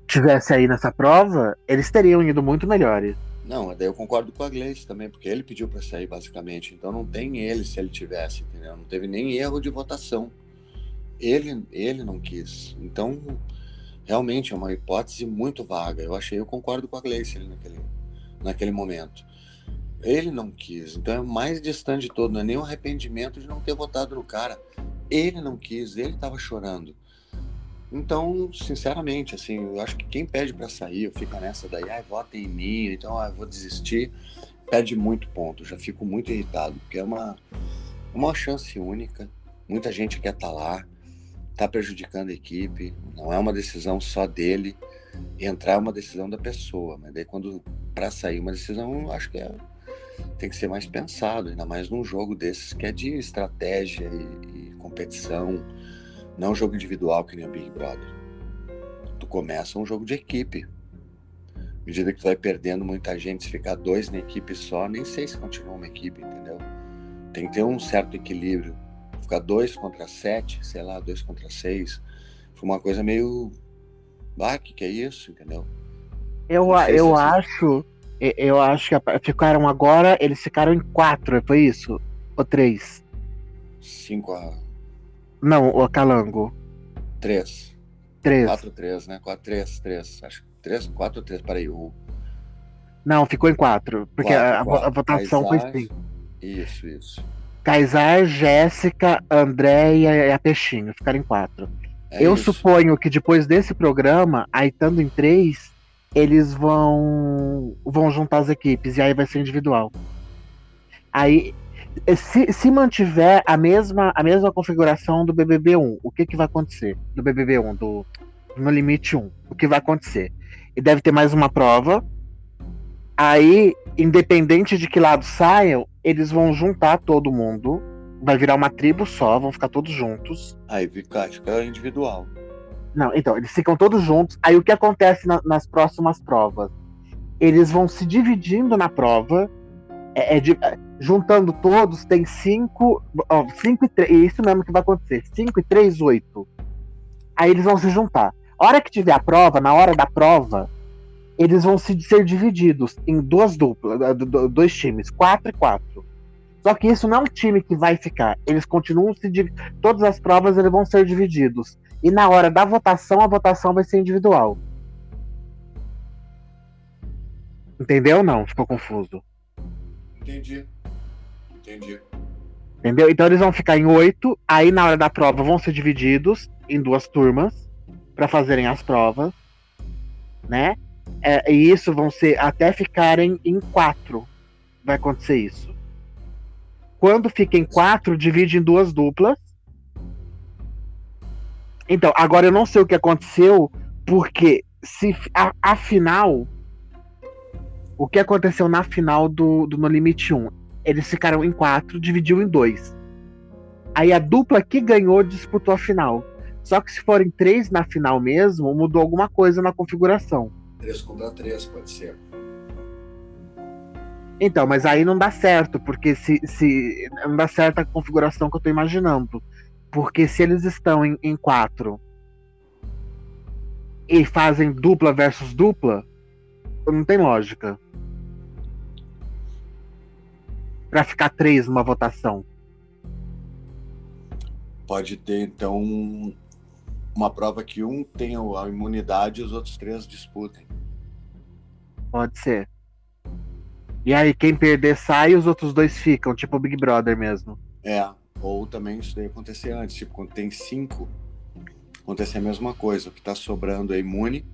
tivesse aí nessa prova, eles teriam ido muito melhores. Não, daí eu concordo com a Gleice também, porque ele pediu para sair basicamente. Então não tem ele se ele tivesse, entendeu? Não teve nem erro de votação. Ele, ele não quis. Então, realmente é uma hipótese muito vaga. Eu achei, eu concordo com a Gleice naquele, naquele momento. Ele não quis. Então é mais distante de todo. Não é nem um arrependimento de não ter votado no cara. Ele não quis, ele estava chorando. Então, sinceramente, assim, eu acho que quem pede para sair, eu fico nessa daí, ah, vota em mim, então ah, vou desistir, perde muito ponto. Já fico muito irritado, porque é uma, uma chance única. Muita gente quer estar tá lá, tá prejudicando a equipe, não é uma decisão só dele. Entrar é uma decisão da pessoa, mas daí quando para sair uma decisão, acho que é, tem que ser mais pensado, ainda mais num jogo desses que é de estratégia e, e competição não jogo individual que nem o Big Brother. Tu começa um jogo de equipe. À medida que vai perdendo muita gente, se ficar dois na equipe só, nem sei se continua uma equipe, entendeu? Tem que ter um certo equilíbrio. Ficar dois contra sete, sei lá, dois contra seis. Foi uma coisa meio. Ah, que que é isso, entendeu? Eu, eu se acho. Eu acho que ficaram agora. Eles ficaram em quatro, foi isso? Ou três? Cinco a não, o Calango. Três. Três. Quatro, três, né? Quatro, três, três. Acho que três, quatro, três. Peraí, o. Não, ficou em quatro. Porque quatro, a, quatro. a, votação Kaysar, foi cinco. Isso, isso. Kaysar, Jéssica, Andréia e a Peixinho. Ficaram em quatro. É Eu isso. suponho que depois desse programa, aí estando em três, eles vão vão juntar as equipes e aí vai ser individual. Aí se, se mantiver a mesma, a mesma configuração do BBB1, o que, que vai acontecer? Do BBB1, do No Limite 1, o que vai acontecer? E deve ter mais uma prova. Aí, independente de que lado saiam, eles vão juntar todo mundo. Vai virar uma tribo só, vão ficar todos juntos. Aí fica, fica individual. Não, então, eles ficam todos juntos. Aí o que acontece na, nas próximas provas? Eles vão se dividindo na prova. É, é de, juntando todos, tem 5. Ó, 5 e 3. Isso mesmo que vai acontecer. 5 e 3, 8. Aí eles vão se juntar. A hora que tiver a prova, na hora da prova, eles vão se ser divididos em duas duplas, dois times, 4 e 4. Só que isso não é um time que vai ficar. Eles continuam se Todas as provas eles vão ser divididos. E na hora da votação, a votação vai ser individual. Entendeu ou não? Ficou confuso. Entendi. Entendi. Entendeu? Então eles vão ficar em oito, aí na hora da prova vão ser divididos em duas turmas para fazerem as provas, né? É, e isso vão ser até ficarem em quatro. Vai acontecer isso. Quando fica em quatro, divide em duas duplas. Então, agora eu não sei o que aconteceu, porque se a, a final. O que aconteceu na final do, do No Limite 1? eles ficaram em quatro, dividiu em dois. Aí a dupla que ganhou disputou a final. Só que se forem três na final mesmo, mudou alguma coisa na configuração. Três contra três, pode ser. Então, mas aí não dá certo, porque se, se não dá certo a configuração que eu tô imaginando. Porque se eles estão em, em quatro e fazem dupla versus dupla, não tem lógica para ficar três numa votação? Pode ter, então, uma prova que um tenha a imunidade e os outros três disputem. Pode ser. E aí, quem perder sai e os outros dois ficam, tipo o Big Brother mesmo. É, Ou também isso daí acontecer antes, tipo, quando tem cinco, acontecer a mesma coisa. O que está sobrando é imune,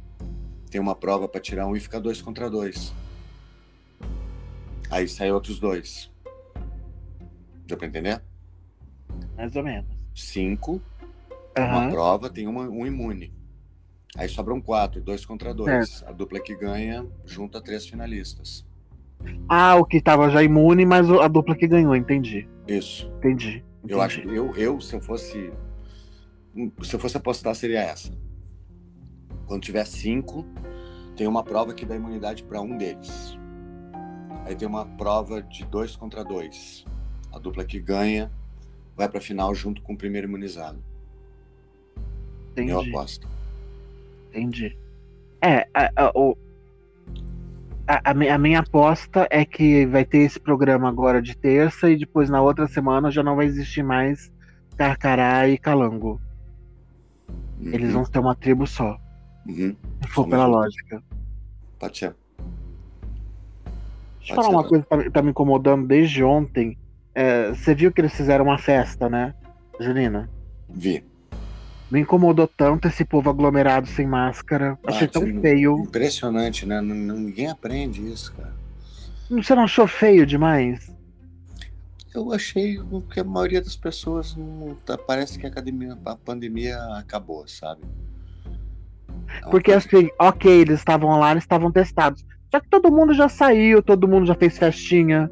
tem uma prova para tirar um e fica dois contra dois. Aí sai outros dois. Deu para entender? Mais ou menos. Cinco, uhum. uma prova, tem uma, um imune. Aí sobram quatro, dois contra dois. A dupla que ganha junta três finalistas. Ah, o que estava já imune, mas a dupla que ganhou, entendi. Isso. Entendi. Eu acho que eu, eu, se eu fosse. Se eu fosse apostar, seria essa. Quando tiver cinco, tem uma prova que dá imunidade para um deles. Aí tem uma prova de dois contra dois. A dupla que ganha vai para a final junto com o primeiro imunizado. Entendi. Eu aposto. Entendi. É, a, a, o, a, a, minha aposta é que vai ter esse programa agora de terça e depois na outra semana já não vai existir mais Carcará e Calango. Uhum. Eles vão ter uma tribo só. Uhum. Se for pela lógica. Pode ser. Deixa eu falar uma coisa que tá, tá, me incomodando desde ontem. É, você viu que eles fizeram uma festa, né, Julina? Vi. Me incomodou tanto esse povo aglomerado sem máscara. Ah, Achei tão feio. Impressionante, né? Ninguém aprende isso, cara. Você não achou feio demais? Eu achei que a maioria das pessoas não, tá, parece que a, academia, a pandemia acabou, sabe? É Porque assim, ok, eles estavam lá, eles estavam testados. Só que todo mundo já saiu, todo mundo já fez festinha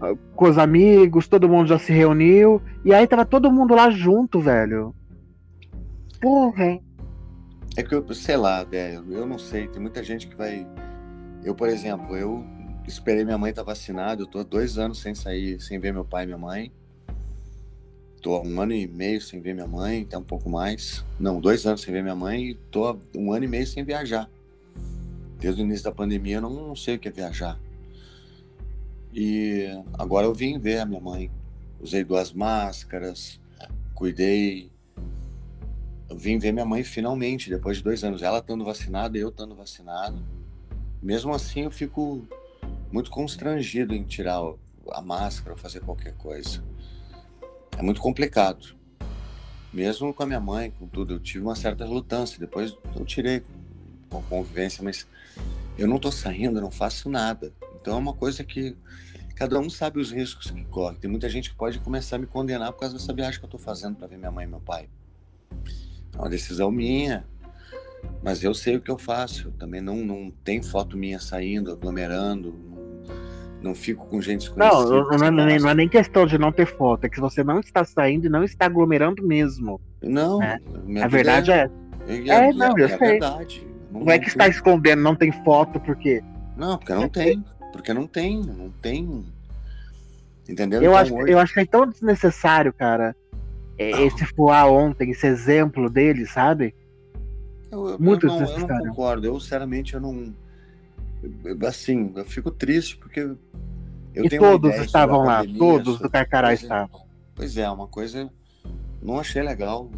ah, com os amigos, todo mundo já se reuniu. E aí tava todo mundo lá junto, velho. Porra. É que eu, sei lá, velho, eu não sei, tem muita gente que vai. Eu, por exemplo, eu esperei minha mãe estar tá vacinada, eu tô dois anos sem sair, sem ver meu pai e minha mãe. Tô há um ano e meio sem ver minha mãe, até um pouco mais. Não, dois anos sem ver minha mãe e tô há um ano e meio sem viajar. Desde o início da pandemia eu não, não sei o que é viajar. E agora eu vim ver a minha mãe. Usei duas máscaras, cuidei, eu vim ver minha mãe finalmente, depois de dois anos. Ela estando vacinada, eu estando vacinado. Mesmo assim, eu fico muito constrangido em tirar a máscara fazer qualquer coisa. É muito complicado. Mesmo com a minha mãe, com tudo, eu tive uma certa relutância. Depois eu tirei com convivência, mas eu não estou saindo, não faço nada. Então é uma coisa que cada um sabe os riscos que corre. Tem muita gente que pode começar a me condenar por causa dessa viagem que eu estou fazendo para ver minha mãe e meu pai. É uma decisão minha, mas eu sei o que eu faço. Eu também não, não tem foto minha saindo, aglomerando, não, não fico com gente desconhecida. Não, não, não, é, não, é nem questão de não ter foto, é que você não está saindo e não está aglomerando mesmo. Não, né? a verdade é. É, é, é não, eu é sei. Verdade. Não, não é que está escondendo, não tem foto, porque. Não, porque não tem. Porque não tem, não tem. Entendeu? Eu, então, acho, hoje... eu é tão desnecessário, cara é, esse Fuá ontem, esse exemplo dele, sabe? Eu, eu, Muito eu não, eu não concordo. Eu, sinceramente, eu não. Assim, eu fico triste porque. Eu e todos estavam lá, todos do Carcará estavam. Pois é, uma coisa. Não achei legal.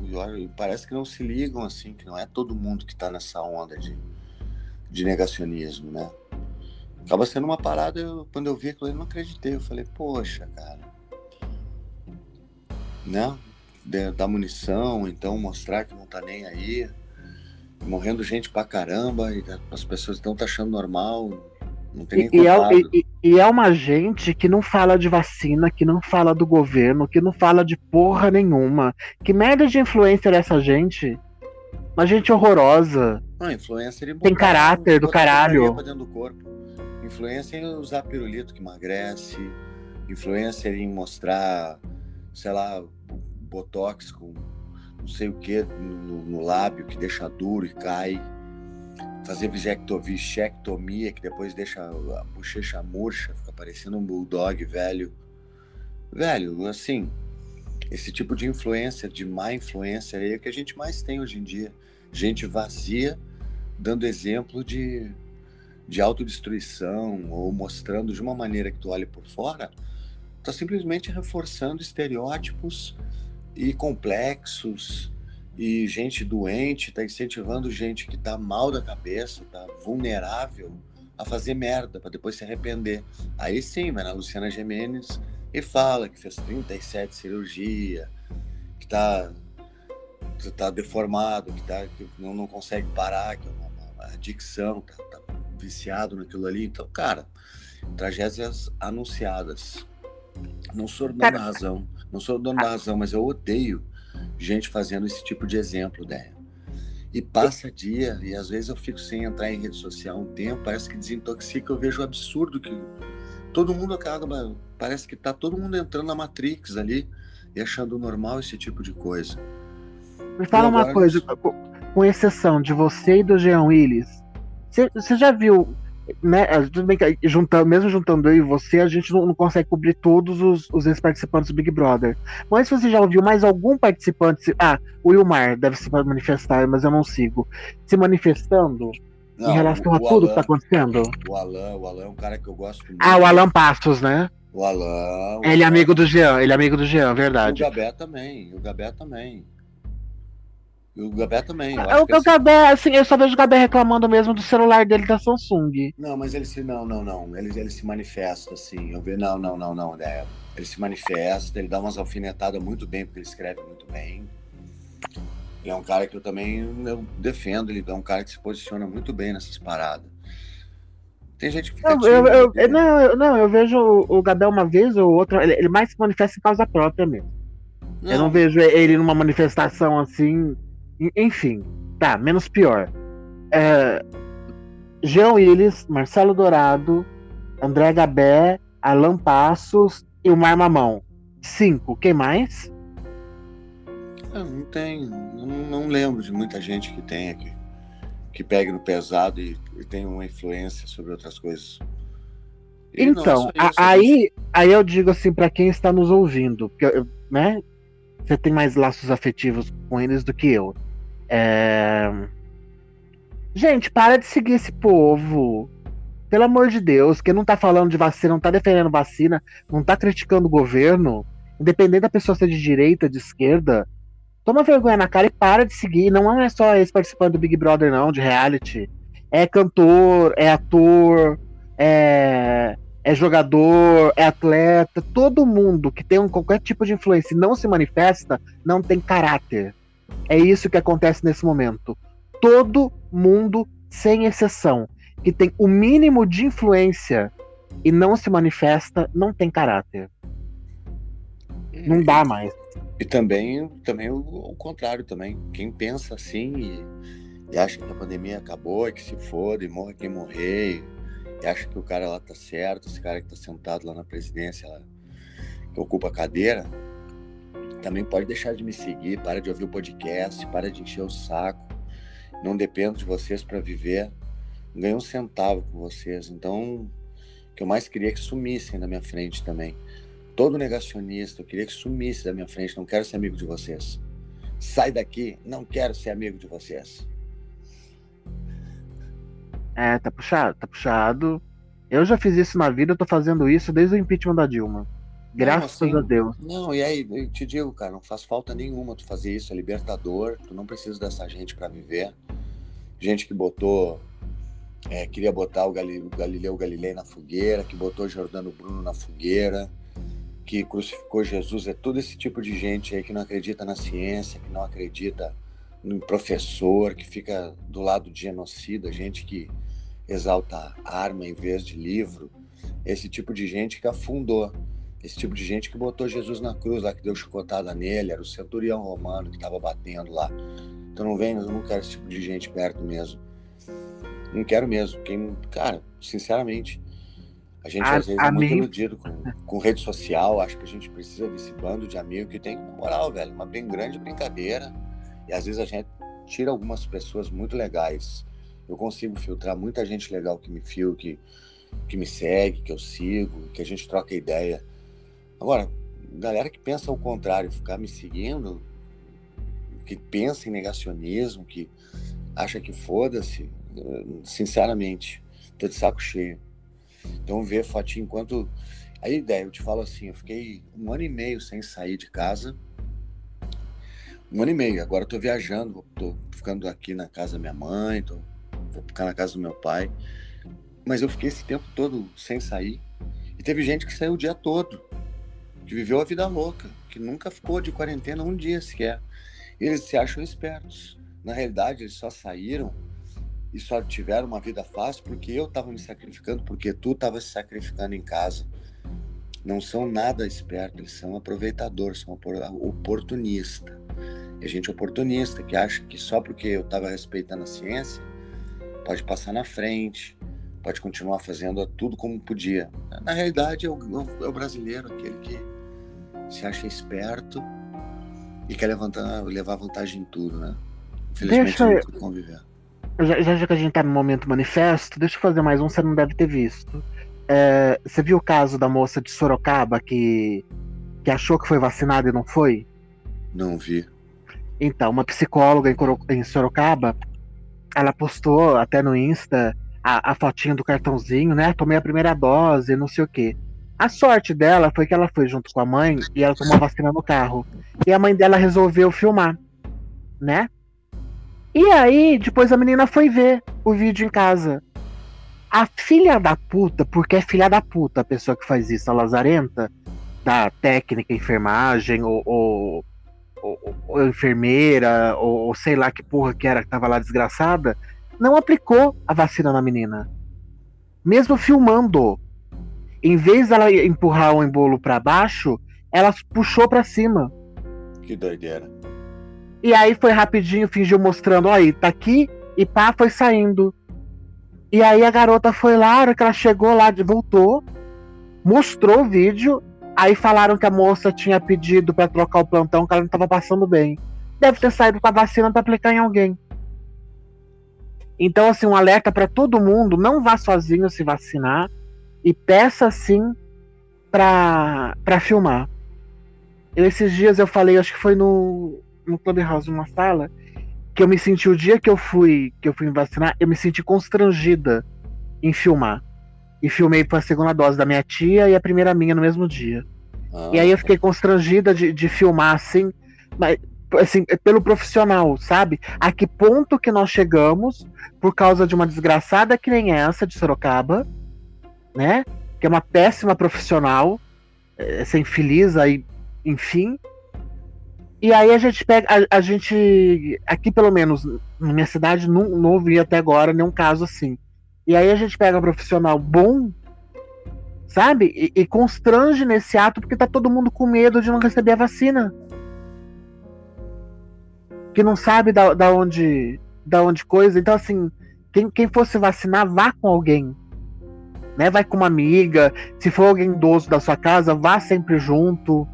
Parece que não se ligam assim, que não é todo mundo que está nessa onda de, de negacionismo, né? Acaba sendo uma parada, eu, quando eu vi aquilo, eu não acreditei. Eu falei, poxa, cara. Né? Da munição, então mostrar que não tá nem aí. Morrendo gente pra caramba, e as pessoas estão achando normal, não tem nem e, é, e, e, é uma gente que não fala de vacina, que não fala do governo, que não fala de porra nenhuma. Que merda de influência é essa gente? Uma gente horrorosa. Não, influência Tem caráter do caralho. Dentro do corpo. Influência em usar pirulito que emagrece. Influência em mostrar, sei lá, botox com não sei o que no, no, lábio que deixa duro e cai. Fazer bichectomia que depois deixa a bochecha murcha, fica parecendo um bulldog velho. Velho, assim, esse tipo de influência, de má influência é que a gente mais tem hoje em dia. Gente vazia, dando exemplo de, de autodestruição ou mostrando de uma maneira que tu olhe por fora, tá simplesmente reforçando estereótipos e complexos e gente doente, está incentivando gente que está mal da cabeça, está vulnerável a fazer merda para depois se arrepender. Aí sim, vai na Luciana Gimenez E fala que fez 37 cirurgia, que tá, que tá deformado, que, tá, que não, não consegue parar, que é uma, uma adicção, tá, tá viciado naquilo ali. Então, cara, tragédias anunciadas. Não sou dono da razão, não sou dono da razão, mas eu odeio gente fazendo esse tipo de exemplo, ideia. E passa dia, e às vezes eu fico sem entrar em rede social um tempo, parece que desintoxica, eu vejo o absurdo que todo mundo acaba, parece que tá todo mundo entrando na Matrix ali e achando normal esse tipo de coisa. Me fala uma coisa, com exceção de você e do Jean Willis, você já viu né, é, tudo bem que juntando, mesmo juntando eu e você, a gente não, não consegue cobrir todos os, os ex-participantes do Big Brother. Mas se você já ouviu mais algum participante. Ah, o Wilmar deve se manifestar, mas eu não sigo. Se manifestando não, em relação a tudo Alan, que tá acontecendo. O Alan, o Alan é um cara que eu gosto muito. Ah, o Alan Passos, né? O Alan. O ele é amigo do Jean, ele é amigo do Jean, verdade. E o Gabé também, o Gabé também. E o Gabé também. Eu o, o Gabé, assim, eu só vejo o Gabé reclamando mesmo do celular dele da Samsung. Não, mas ele se. Não, não, não. Ele, ele se manifesta, assim. Eu vejo. Não, não, não, não. É, ele se manifesta, ele dá umas alfinetadas muito bem, porque ele escreve muito bem. Ele é um cara que eu também eu defendo, ele é um cara que se posiciona muito bem nessas paradas. Tem gente que fica. Não, tímido, eu, eu, não, eu, não, eu vejo o, Gabé uma vez ou outra, ele, ele mais se manifesta em causa própria mesmo. Não. Eu não vejo ele numa manifestação assim enfim, tá, menos pior. É, Jean Willis, Marcelo Dourado, André Gabé, Alan Passos e o Mar Mamão. Cinco. Quem mais? Eu não tem. Não, não, lembro de muita gente que tenha aqui. Que pegue no pesado e, e tenha uma influência sobre outras coisas. E então, aí, aí eu digo assim para quem está nos ouvindo, porque, né? Você tem mais laços afetivos com eles do que eu. É... Gente, para de seguir esse povo. Pelo amor de Deus, quem não tá falando de vacina, não tá defendendo vacina, não tá criticando o governo, independente da pessoa ser de direita, de esquerda, toma vergonha na cara e para de seguir. Não é só esse participante do Big Brother, não, de reality. É cantor, é ator, é, é jogador, é atleta. Todo mundo que tem um, qualquer tipo de influência e não se manifesta, não tem caráter. É isso que acontece nesse momento. Todo mundo, sem exceção, que tem o mínimo de influência e não se manifesta, não tem caráter. Não dá mais. E também, também o, o contrário também. Quem pensa assim e, e, acha que a pandemia acabou, e que se foda e morre quem morrer, e, e, acha que o cara lá tá certo, esse cara que tá sentado lá na presidência, lá, que ocupa a cadeira, também pode deixar de me seguir, para de ouvir o podcast, para de encher o saco. Não dependo de vocês para viver. Não ganho um centavo com vocês. Então, o que eu mais queria é que sumissem da minha frente também. Todo negacionista, eu queria que sumisse da minha frente. Não quero ser amigo de vocês. Sai daqui, não quero ser amigo de vocês. É, tá puxado, tá puxado. Eu já fiz isso na vida, eu tô fazendo isso desde o impeachment da Dilma. Graças não, assim, a Deus. Não, e aí, eu te digo, cara, não faz falta nenhuma tu fazer isso, é libertador, tu não precisa dessa gente para viver. Gente que botou, é, queria botar o, Galileu Galilei na fogueira, que botou Jordano Bruno na fogueira, que crucificou Jesus, é todo esse tipo de gente aí que não acredita na ciência, que não acredita no professor, que fica do lado de genocida, gente que exalta arma em vez de livro, esse tipo de gente que afundou esse tipo de gente que botou Jesus na cruz lá, que deu chicotada nele, era o centurião romano que estava batendo lá. Então não vem, eu não quero esse tipo de gente perto mesmo. Não quero mesmo. Quem, cara, sinceramente, a gente a, às vezes é muito iludido com, com rede social. Acho que a gente precisa desse bando de amigos que tem, moral, velho, uma bem grande brincadeira. E às vezes a gente tira algumas pessoas muito legais. Eu consigo filtrar muita gente legal que me fio, que, que me segue, que eu sigo, que a gente troca ideia. Agora, galera que pensa ao contrário, ficar me seguindo, que pensa em negacionismo, que acha que foda-se, sinceramente, tô de saco cheio. Então ver fotinho enquanto. A ideia, eu te falo assim, eu fiquei um ano e meio sem sair de casa. Um ano e meio, agora eu tô viajando, tô ficando aqui na casa da minha mãe, tô, vou ficar na casa do meu pai. Mas eu fiquei esse tempo todo sem sair. E teve gente que saiu o dia todo que viveu a vida louca, que nunca ficou de quarentena um dia sequer. Eles se acham espertos. Na realidade, eles só saíram e só tiveram uma vida fácil porque eu estava me sacrificando, porque tu estava se sacrificando em casa. Não são nada espertos, eles são aproveitadores, são oportunistas. A gente oportunista que acha que só porque eu estava respeitando a ciência, pode passar na frente, pode continuar fazendo tudo como podia. Na realidade, é o, é o brasileiro, aquele que se acha esperto e quer levantar, levar vantagem em tudo, né? Infelizmente, deixa, conviver. Já, já que a gente tá no momento manifesto, deixa eu fazer mais um, você não deve ter visto. É, você viu o caso da moça de Sorocaba que, que achou que foi vacinada e não foi? Não vi. Então, uma psicóloga em, em Sorocaba, ela postou até no Insta a, a fotinha do cartãozinho, né? Tomei a primeira dose, não sei o quê. A sorte dela foi que ela foi junto com a mãe e ela tomou a vacina no carro. E a mãe dela resolveu filmar, né? E aí, depois a menina foi ver o vídeo em casa. A filha da puta, porque é filha da puta a pessoa que faz isso, a lazarenta, da técnica, enfermagem, ou, ou, ou, ou enfermeira, ou, ou, sei lá que porra que era que tava lá desgraçada, não aplicou a vacina na menina. Mesmo filmando. Em vez dela empurrar o embolo para baixo, ela puxou para cima. Que doideira. E aí foi rapidinho, fingiu mostrando, aí, tá aqui, e pá, foi saindo. E aí a garota foi lá, a hora que ela chegou lá, voltou, mostrou o vídeo, aí falaram que a moça tinha pedido para trocar o plantão, que ela não tava passando bem. Deve ter saído com a vacina para aplicar em alguém. Então, assim, um alerta para todo mundo: não vá sozinho se vacinar e peça sim para filmar. Eu, esses dias eu falei, acho que foi no, no Clubhouse, numa sala, que eu me senti o dia que eu fui que eu fui me vacinar, eu me senti constrangida em filmar. E filmei para a segunda dose da minha tia e a primeira minha no mesmo dia. Ah. E aí eu fiquei constrangida de, de filmar assim, mas assim, pelo profissional, sabe? A que ponto que nós chegamos por causa de uma desgraçada que nem essa de Sorocaba, né? Que é uma péssima profissional, é, sem feliz aí, enfim, e aí a gente pega. A, a, gente. Aqui, pelo menos, na minha cidade, não, não ouvi até agora nenhum caso assim. E aí a gente pega um profissional bom, sabe? E, e, constrange nesse ato porque tá todo mundo com medo de não receber a vacina. Que não sabe da, da onde. Da onde coisa. Então, assim, quem, quem fosse vacinar, vá com alguém. Né? Vai com uma amiga. Se for alguém idoso da sua casa, vá sempre junto.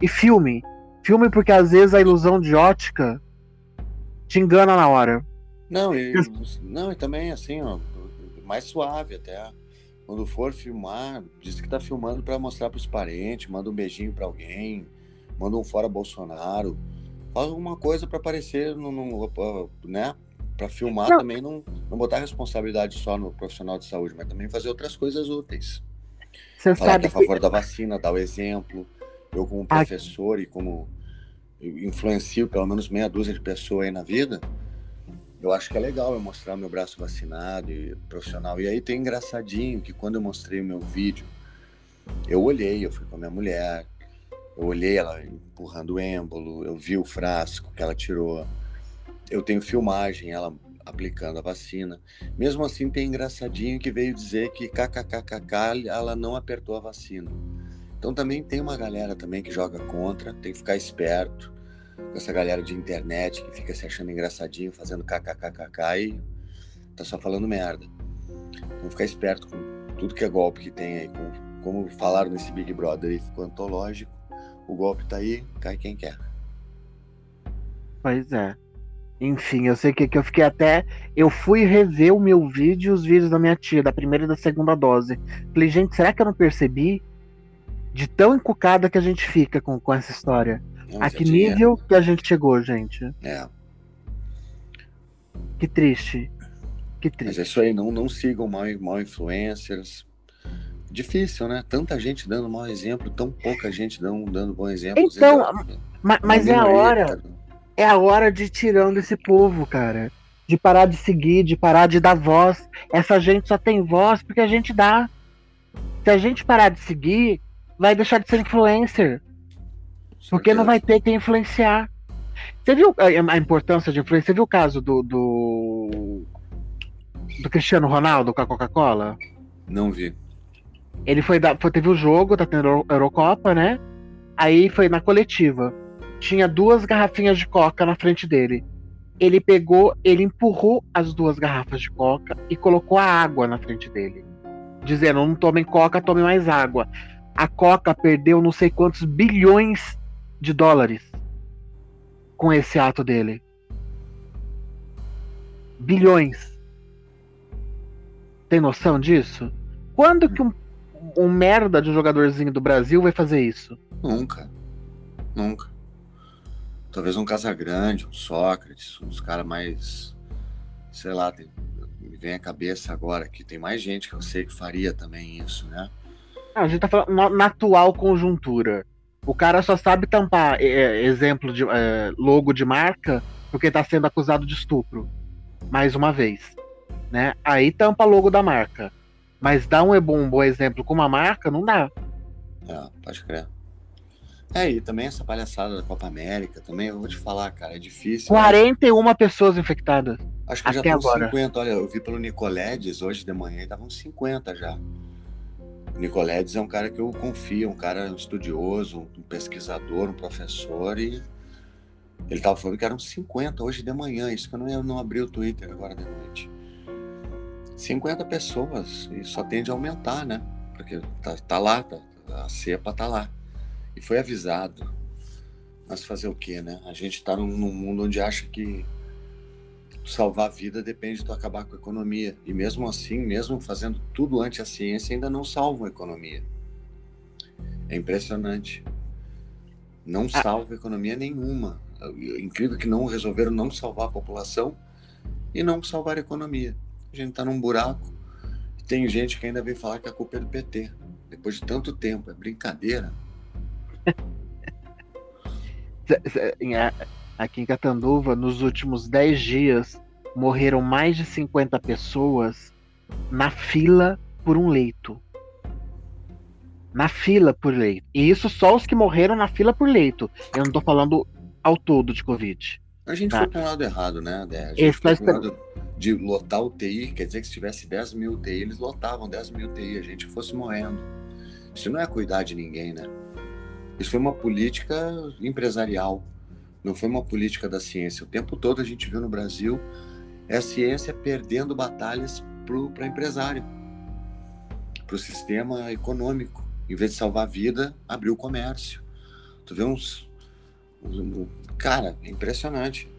E filme filme porque às vezes a ilusão de ótica te engana na hora. Não, e, não, e também assim, ó, mais suave até. Quando for filmar, diz que tá filmando para mostrar para os parentes, manda um beijinho para alguém, manda um fora Bolsonaro, faz alguma coisa para aparecer no, no, né? Para filmar não. também não, não botar responsabilidade só no profissional de saúde, mas também fazer outras coisas úteis. Você Falar sabe que é a favor que... da vacina, dar o exemplo. Eu como professor e como influencio pelo menos meia dúzia de pessoas aí na vida, eu acho que é legal eu mostrar meu braço vacinado e profissional. E aí tem engraçadinho que quando eu mostrei o meu vídeo, eu olhei, eu fui com a minha mulher, eu olhei ela empurrando o êmbolo, eu vi o frasco que ela tirou, eu tenho filmagem, ela aplicando a vacina. Mesmo assim, tem engraçadinho que veio dizer que kkkk ela não apertou a vacina. Então também tem uma galera também que joga contra, tem que ficar esperto com essa galera de internet que fica se achando engraçadinho, fazendo kkkk e tá só falando merda. Então ficar esperto com tudo que é golpe que tem aí, com, como falaram nesse Big Brother aí, ficou antológico, o golpe tá aí, cai quem quer. Pois é. Enfim, eu sei que, que eu fiquei até. Eu fui rever o meu vídeo e os vídeos da minha tia, da primeira e da segunda dose. Falei, gente, será que eu não percebi? de tão encucada que a gente fica com, com essa história. A que nível que a gente chegou, gente? É. Que triste. Que triste. Mas é isso aí, não, não sigam mal, mal influencers. Difícil, né? Tanta gente dando mau exemplo, tão pouca gente dando, dando bom exemplo. Então, é, mas, mas é a hora. É a hora de ir tirando esse povo, cara. De parar de seguir, de parar de dar voz. Essa gente só tem voz porque a gente dá. Se a gente parar de seguir, vai deixar de ser influencer. Porque não vai ter quem influenciar. Você viu a, importância de influência? Você viu o caso do, do, do Cristiano Ronaldo com a Coca-Cola? Não vi. Ele foi, da, foi teve o jogo, tá tendo a Eurocopa, né? Aí foi na coletiva. Tinha duas garrafinhas de coca na frente dele. Ele pegou, ele empurrou as duas garrafas de coca e colocou a água na frente dele. Dizendo: não tomem coca, tomem mais água. A coca perdeu não sei quantos bilhões de dólares com esse ato dele. Bilhões. Tem noção disso? Quando que um, um merda de jogadorzinho do Brasil vai fazer isso? Nunca. Nunca. Talvez um Casagrande, um Sócrates, uns caras mais. Sei lá, tem, me vem à cabeça agora que tem mais gente que eu sei que faria também isso, né? Ah, a gente tá falando na atual conjuntura. O cara só sabe tampar é, é, exemplo de é, logo de marca porque está sendo acusado de estupro. Mais uma vez. Né? Aí tampa logo da marca. Mas dá um um bom exemplo com uma marca, não dá. É, pode crer. É, e também essa palhaçada da Copa América, também eu vou te falar, cara, é difícil. 41 né? pessoas infectadas. Acho que até já estão agora. 50. Olha, eu vi pelo Nicoledes hoje de manhã e estavam 50 já. O Nicoledes é um cara que eu confio, um cara estudioso, um pesquisador, um professor, e ele estava falando que eram 50 hoje de manhã, isso que eu não, eu não abri o Twitter agora de noite. 50 pessoas, e só tende a aumentar, né? Porque tá, tá lá, tá, a cepa tá lá. E foi avisado. Mas fazer o quê, né? A gente está num, num mundo onde acha que salvar a vida depende de acabar com a economia. E mesmo assim, mesmo fazendo tudo anti a ciência, ainda não salvam a economia. É impressionante. Não ah. salva economia nenhuma. É incrível que não resolveram não salvar a população e não salvar a economia. A gente está num buraco. Tem gente que ainda vem falar que a culpa é do PT. Depois de tanto tempo. É brincadeira. Aqui em Catanduva, nos últimos 10 dias, morreram mais de 50 pessoas na fila por um leito. Na fila por leito. E isso só os que morreram na fila por leito. Eu não tô falando ao todo de Covid. A gente tá? foi para um lado errado, né, A gente Esse foi tá... lado de lotar o TI, quer dizer que se tivesse 10 mil UTI, eles lotavam 10 mil UTI, a gente fosse morrendo. Isso não é cuidar de ninguém, né? Isso foi uma política empresarial não foi uma política da ciência. O tempo todo a gente viu no Brasil é a ciência perdendo batalhas para empresário, para o sistema econômico. Em vez de salvar a vida, abriu o comércio. Tu vê uns. Cara, é impressionante.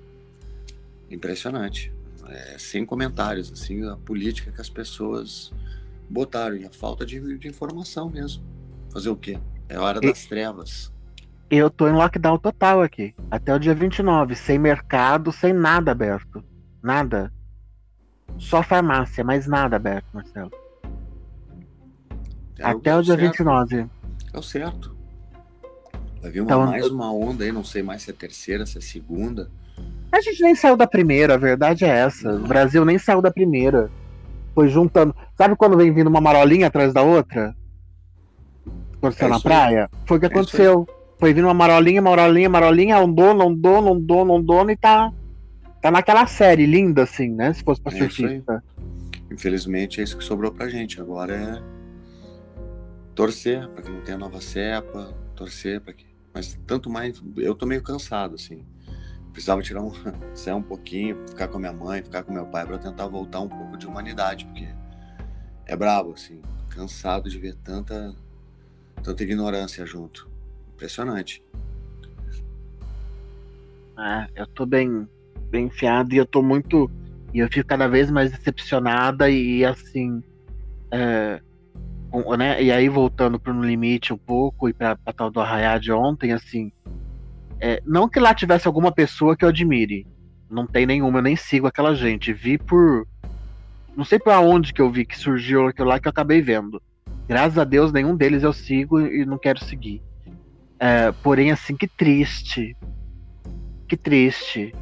Impressionante. É, sem comentários, assim, a política que as pessoas botaram e a falta de, de informação mesmo. Fazer o quê? É hora das trevas. Eu tô em lockdown total aqui. Até o dia 29. Sem mercado, sem nada aberto. Nada. Só farmácia, mas nada aberto, Marcelo. É Até o dia certo. 29. É o certo. Vai vir uma, então, mais uma onda aí, não sei mais se é terceira, se é segunda. A gente nem saiu da primeira, a verdade é essa. Não. O Brasil nem saiu da primeira. Foi juntando. Sabe quando vem vindo uma marolinha atrás da outra? Você é na praia? Foi o que é aconteceu. Foi vindo uma marolinha, marolinha, marolinha, um dono, um dono, e tá, tá naquela série linda, assim, né? Se fosse pra é surfista. Infelizmente é isso que sobrou pra gente. Agora é torcer para que não tenha nova cepa, torcer para que. Mas tanto mais. Eu tô meio cansado, assim. Precisava tirar um. sair um pouquinho, ficar com a minha mãe, ficar com meu pai, para tentar voltar um pouco de humanidade, porque é brabo, assim. Cansado de ver tanta, tanta ignorância junto. Impressionante. É, eu tô bem, bem enfiado e eu tô muito. E eu fico cada vez mais decepcionada e, assim. É, né, e aí, voltando pro No Limite um pouco e pra, pra tal do Arraiá de ontem, assim. É, não que lá tivesse alguma pessoa que eu admire. Não tem nenhuma, eu nem sigo aquela gente. Vi por. Não sei por onde que eu vi que surgiu aquilo lá que eu acabei vendo. Graças a Deus, nenhum deles eu sigo e não quero seguir. É, porém, assim, que triste. Que triste.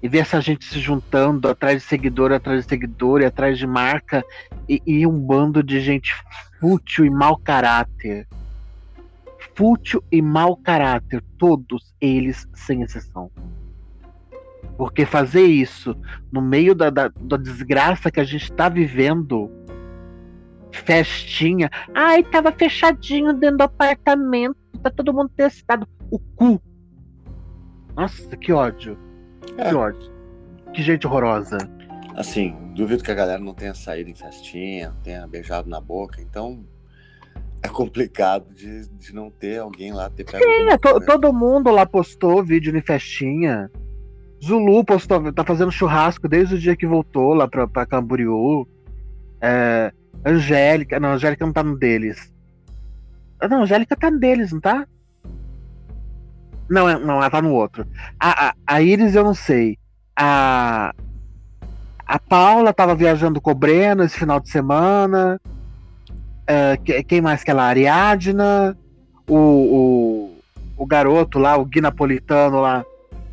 E ver essa gente se juntando atrás de seguidor, atrás de seguidor, e atrás de marca, e, e um bando de gente fútil e mau caráter. fútil e mau caráter, todos eles sem exceção. Porque fazer isso no meio da, da, da desgraça que a gente está vivendo, festinha, ai, tava fechadinho dentro do apartamento, tá todo mundo testado. O cu. Nossa, que ódio. É. Que ódio. Que gente horrorosa. Assim, duvido que a galera não tenha saído em festinha, tenha beijado na boca, então é complicado de, de não ter alguém lá ter pego. Sim, é, to, todo mundo lá postou vídeo em festinha. Zulu postou, tá fazendo churrasco desde o dia que voltou lá pra, pra Camboriú. É, Angélica, não, Angélica não tá no deles. Ah, não, Angélica tá no deles, não tá? Não, é, não, ela tá no outro. A, a, a Iris eu não sei. A, a Paula tava viajando com o Breno esse final de semana. Uh, quem mais que ela? A Ariadna. O, o, o garoto lá, o Gui Napolitano lá,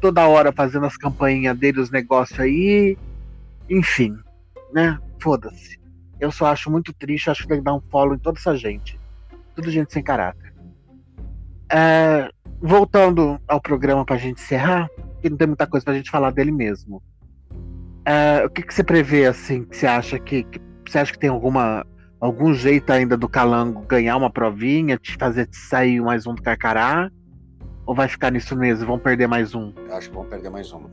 toda hora fazendo as campanhas dele, os negócios aí. Enfim, né? Foda-se. Eu só acho muito triste, acho que tem que dar um follow em toda essa gente. Tudo gente sem caráter. É, voltando ao programa pra gente encerrar, que não tem muita coisa pra gente falar dele mesmo. É, o que, que você prevê, assim, que você acha que, que. Você acha que tem alguma algum jeito ainda do Calango ganhar uma provinha, te fazer sair mais um do Carcará? Ou vai ficar nisso mesmo? Vão perder mais um? Acho que vão perder mais um.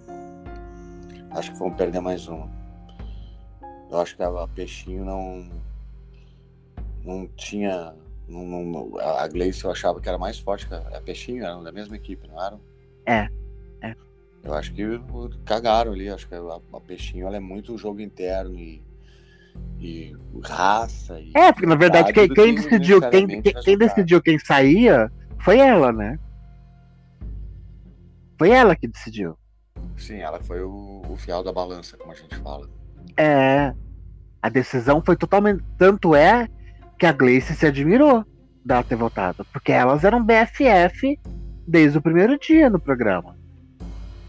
Acho que vão perder mais um. Eu acho que a Peixinho não. Não tinha. Não, não, a Gleice eu achava que era mais forte que a Peixinho, eram da mesma equipe, não eram? É. é. Eu acho que cagaram ali. Acho que a, a Peixinho ela é muito jogo interno e e raça. E é, porque na verdade quem, quem decidiu quem, quem, decidiu quem saía foi ela, né? Foi ela que decidiu. Sim, ela foi o, o fiel da balança, como a gente fala. É. A decisão foi totalmente. Tanto é que a Gleice se admirou dela ter votado. Porque elas eram BFF desde o primeiro dia no programa.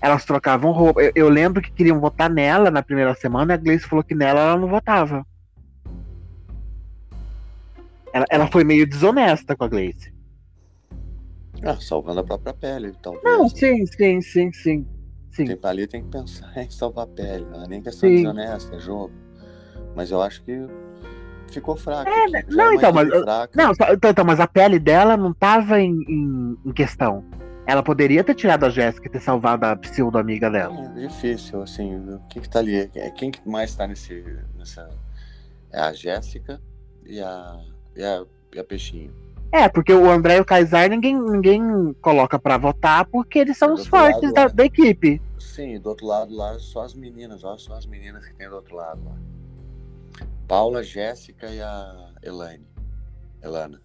Elas trocavam roupa. Eu, eu lembro que queriam votar nela na primeira semana e a Gleice falou que nela ela não votava. Ela, ela foi meio desonesta com a Gleice. Ah, salvando a própria pele, talvez. Não, sim, sim, sim, sim. Sim. Tá ali tem que pensar em salvar a pele, não é nem questão sim. desonesta, é jogo. Mas eu acho que ficou fraca. É, né? não, é então, mas, não então, então, mas a pele dela não tava em, em, em, questão. Ela poderia ter tirado a Jéssica e ter salvado a pseudo amiga dela. É difícil, assim, o que que tá ali? É, quem que mais tá nesse, nessa... É a Jéssica e a e a, e a Peixinho. É, porque o André e o Kaysar ninguém, ninguém coloca para votar porque eles são os fortes lado, da, da, equipe. Sim, do outro lado lá só as meninas, olha só as meninas que tem do outro lado lá. Paula, Jéssica e a Elaine. Elana.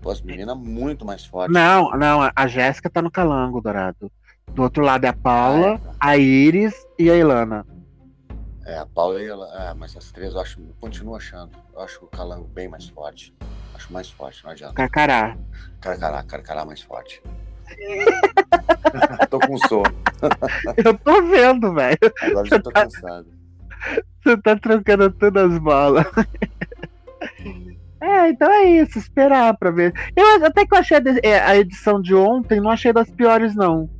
Pô, as meninas muito mais fortes. Não, não, a Jéssica tá no calango, Dourado. Do outro lado é a Paula, ah, é, tá. a Iris e a Ilana. É, a Paula e ela. É, mas as três eu acho, continuo achando. Eu acho o Calango bem mais forte. Acho mais forte, não adianta. Carcará. Carcará, Carcará mais forte. tô com sono. eu tô vendo, velho. Agora já tô tá... cansado. Você tá trocando todas as bolas. É, então é isso, esperar pra ver. Eu até que eu achei a edição de ontem, não achei das piores, não.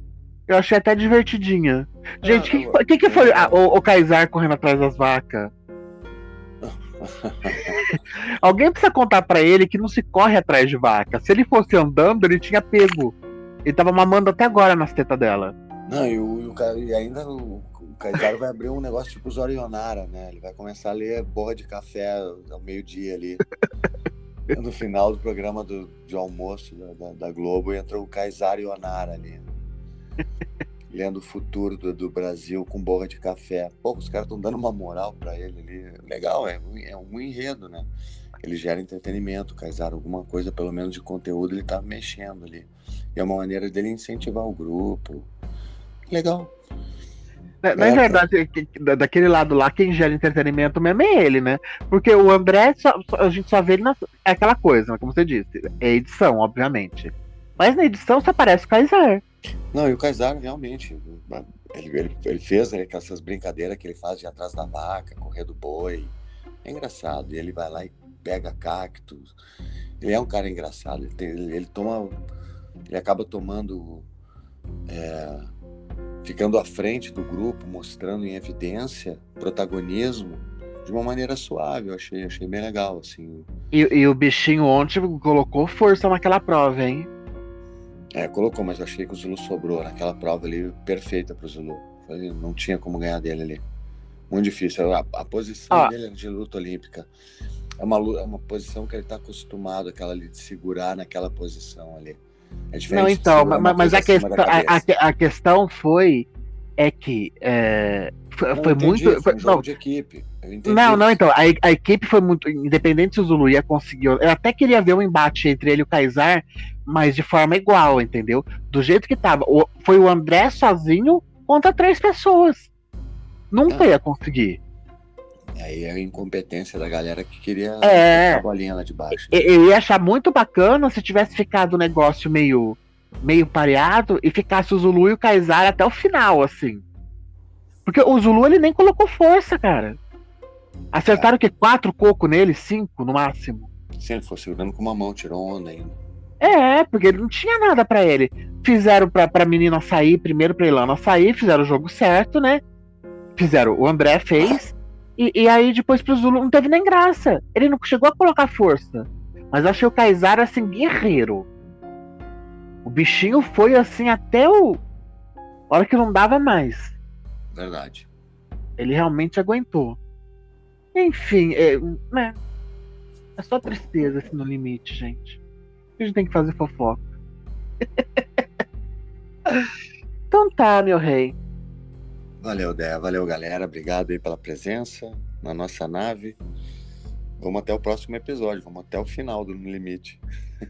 Eu achei até divertidinha. Gente, o ah, que, que, que, foi ah, o, o Kaysar correndo atrás das vacas? Alguém precisa contar para ele que não se corre atrás de vaca. Se ele fosse andando, ele tinha pego. Ele tava mamando até agora nas tetas dela. Não, e, o, e ainda o, o Kaysar vai abrir um negócio tipo Zorionara, né? Ele vai começar a ler borra de café ao meio-dia ali. no final do programa do, de almoço da, da, da Globo entra o Kaysar Ionara ali lendo o futuro do, do, Brasil com borra de café. Pô, os caras estão dando uma moral para ele ali. Legal, é, é um enredo, né? Ele gera entretenimento, Kaysar, alguma coisa, pelo menos de conteúdo, ele tá mexendo ali. E é uma maneira dele incentivar o grupo. Legal. Na, na é, verdade, daquele lado lá, quem gera entretenimento mesmo é ele, né? Porque o André, só, a gente só vê ele na, é aquela coisa, né? como você disse. É edição, obviamente. Mas na edição só aparece o Kaysar. Não, e o Kaysar realmente, ele, ele, ele fez né, essas brincadeiras que ele faz de atrás da vaca, correr do boi. É engraçado. E ele vai lá e pega cactos Ele é um cara engraçado. Ele, tem, ele, ele toma. Ele acaba tomando. É, ficando à frente do grupo, mostrando em evidência protagonismo de uma maneira suave. Eu achei, achei bem legal, assim. E, e o bichinho ontem colocou força naquela prova, hein? É, colocou, mas eu achei que o Zulu sobrou naquela prova ali, perfeita pro Zulu. Não tinha como ganhar dele ali. Muito difícil. A, a posição ah. dele de luta olímpica é uma, é uma posição que ele está acostumado, aquela ali de segurar naquela posição ali. É. Não, então, mas, mas a, questão, a, a, questão foi é que é, foi, não, foi entendi, muito. Foi um não, de equipe. Não, não, então. A, a, equipe foi muito. Independente se o Zulu ia conseguir. Eu até queria ver um embate entre ele e o Kaysar, mas de forma igual, entendeu? Do jeito que tava. O, foi o André sozinho contra três pessoas. Nunca ah. ia conseguir. Aí é a incompetência da galera que queria é, a bolinha lá de baixo. Né? Eu ia achar muito bacana se tivesse ficado o negócio meio, meio pareado e ficasse o Zulu e o Kaysar até o final, assim. Porque o Zulu ele nem colocou força, cara. Acertaram é. que quatro cocos nele, cinco no máximo. Sim, ele foi segurando com uma mão, tirou onda ainda. É, porque ele não tinha nada para ele. Fizeram pra, pra menina sair, primeiro pra Ilana sair, fizeram o jogo certo, né? Fizeram, o André fez, e, e, aí depois pro Zulu não teve nem graça. Ele não chegou a colocar força. Mas eu achei o Kaysar assim, guerreiro. O bichinho foi assim até o. A hora que não dava mais. Verdade. Ele realmente aguentou. Enfim, é, né? é só tristeza assim no limite, gente. A gente tem que fazer fofoca. então tá, meu rei. Valeu, Dé. Valeu, galera. Obrigado aí pela presença na nossa nave. Vamos até o próximo episódio. Vamos até o final do Limite.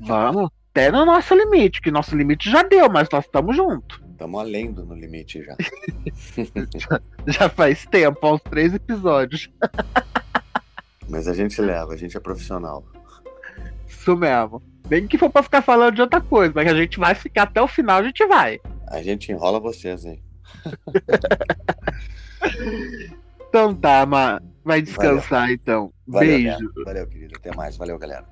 Vamos. Até no nosso limite, que nosso limite já deu, mas nós estamos juntos. Estamos além do No Limite já. já. já. faz tempo, aos três episódios. mas a gente leva, a gente é profissional. Isso mesmo. Bem que for pra ficar falando de outra coisa, mas a gente vai ficar até o final, a gente vai. A gente enrola vocês, hein? então tá, mas vai descansar valeu. então. Valeu, Beijo. Valeu, querido. Até mais. Valeu, galera.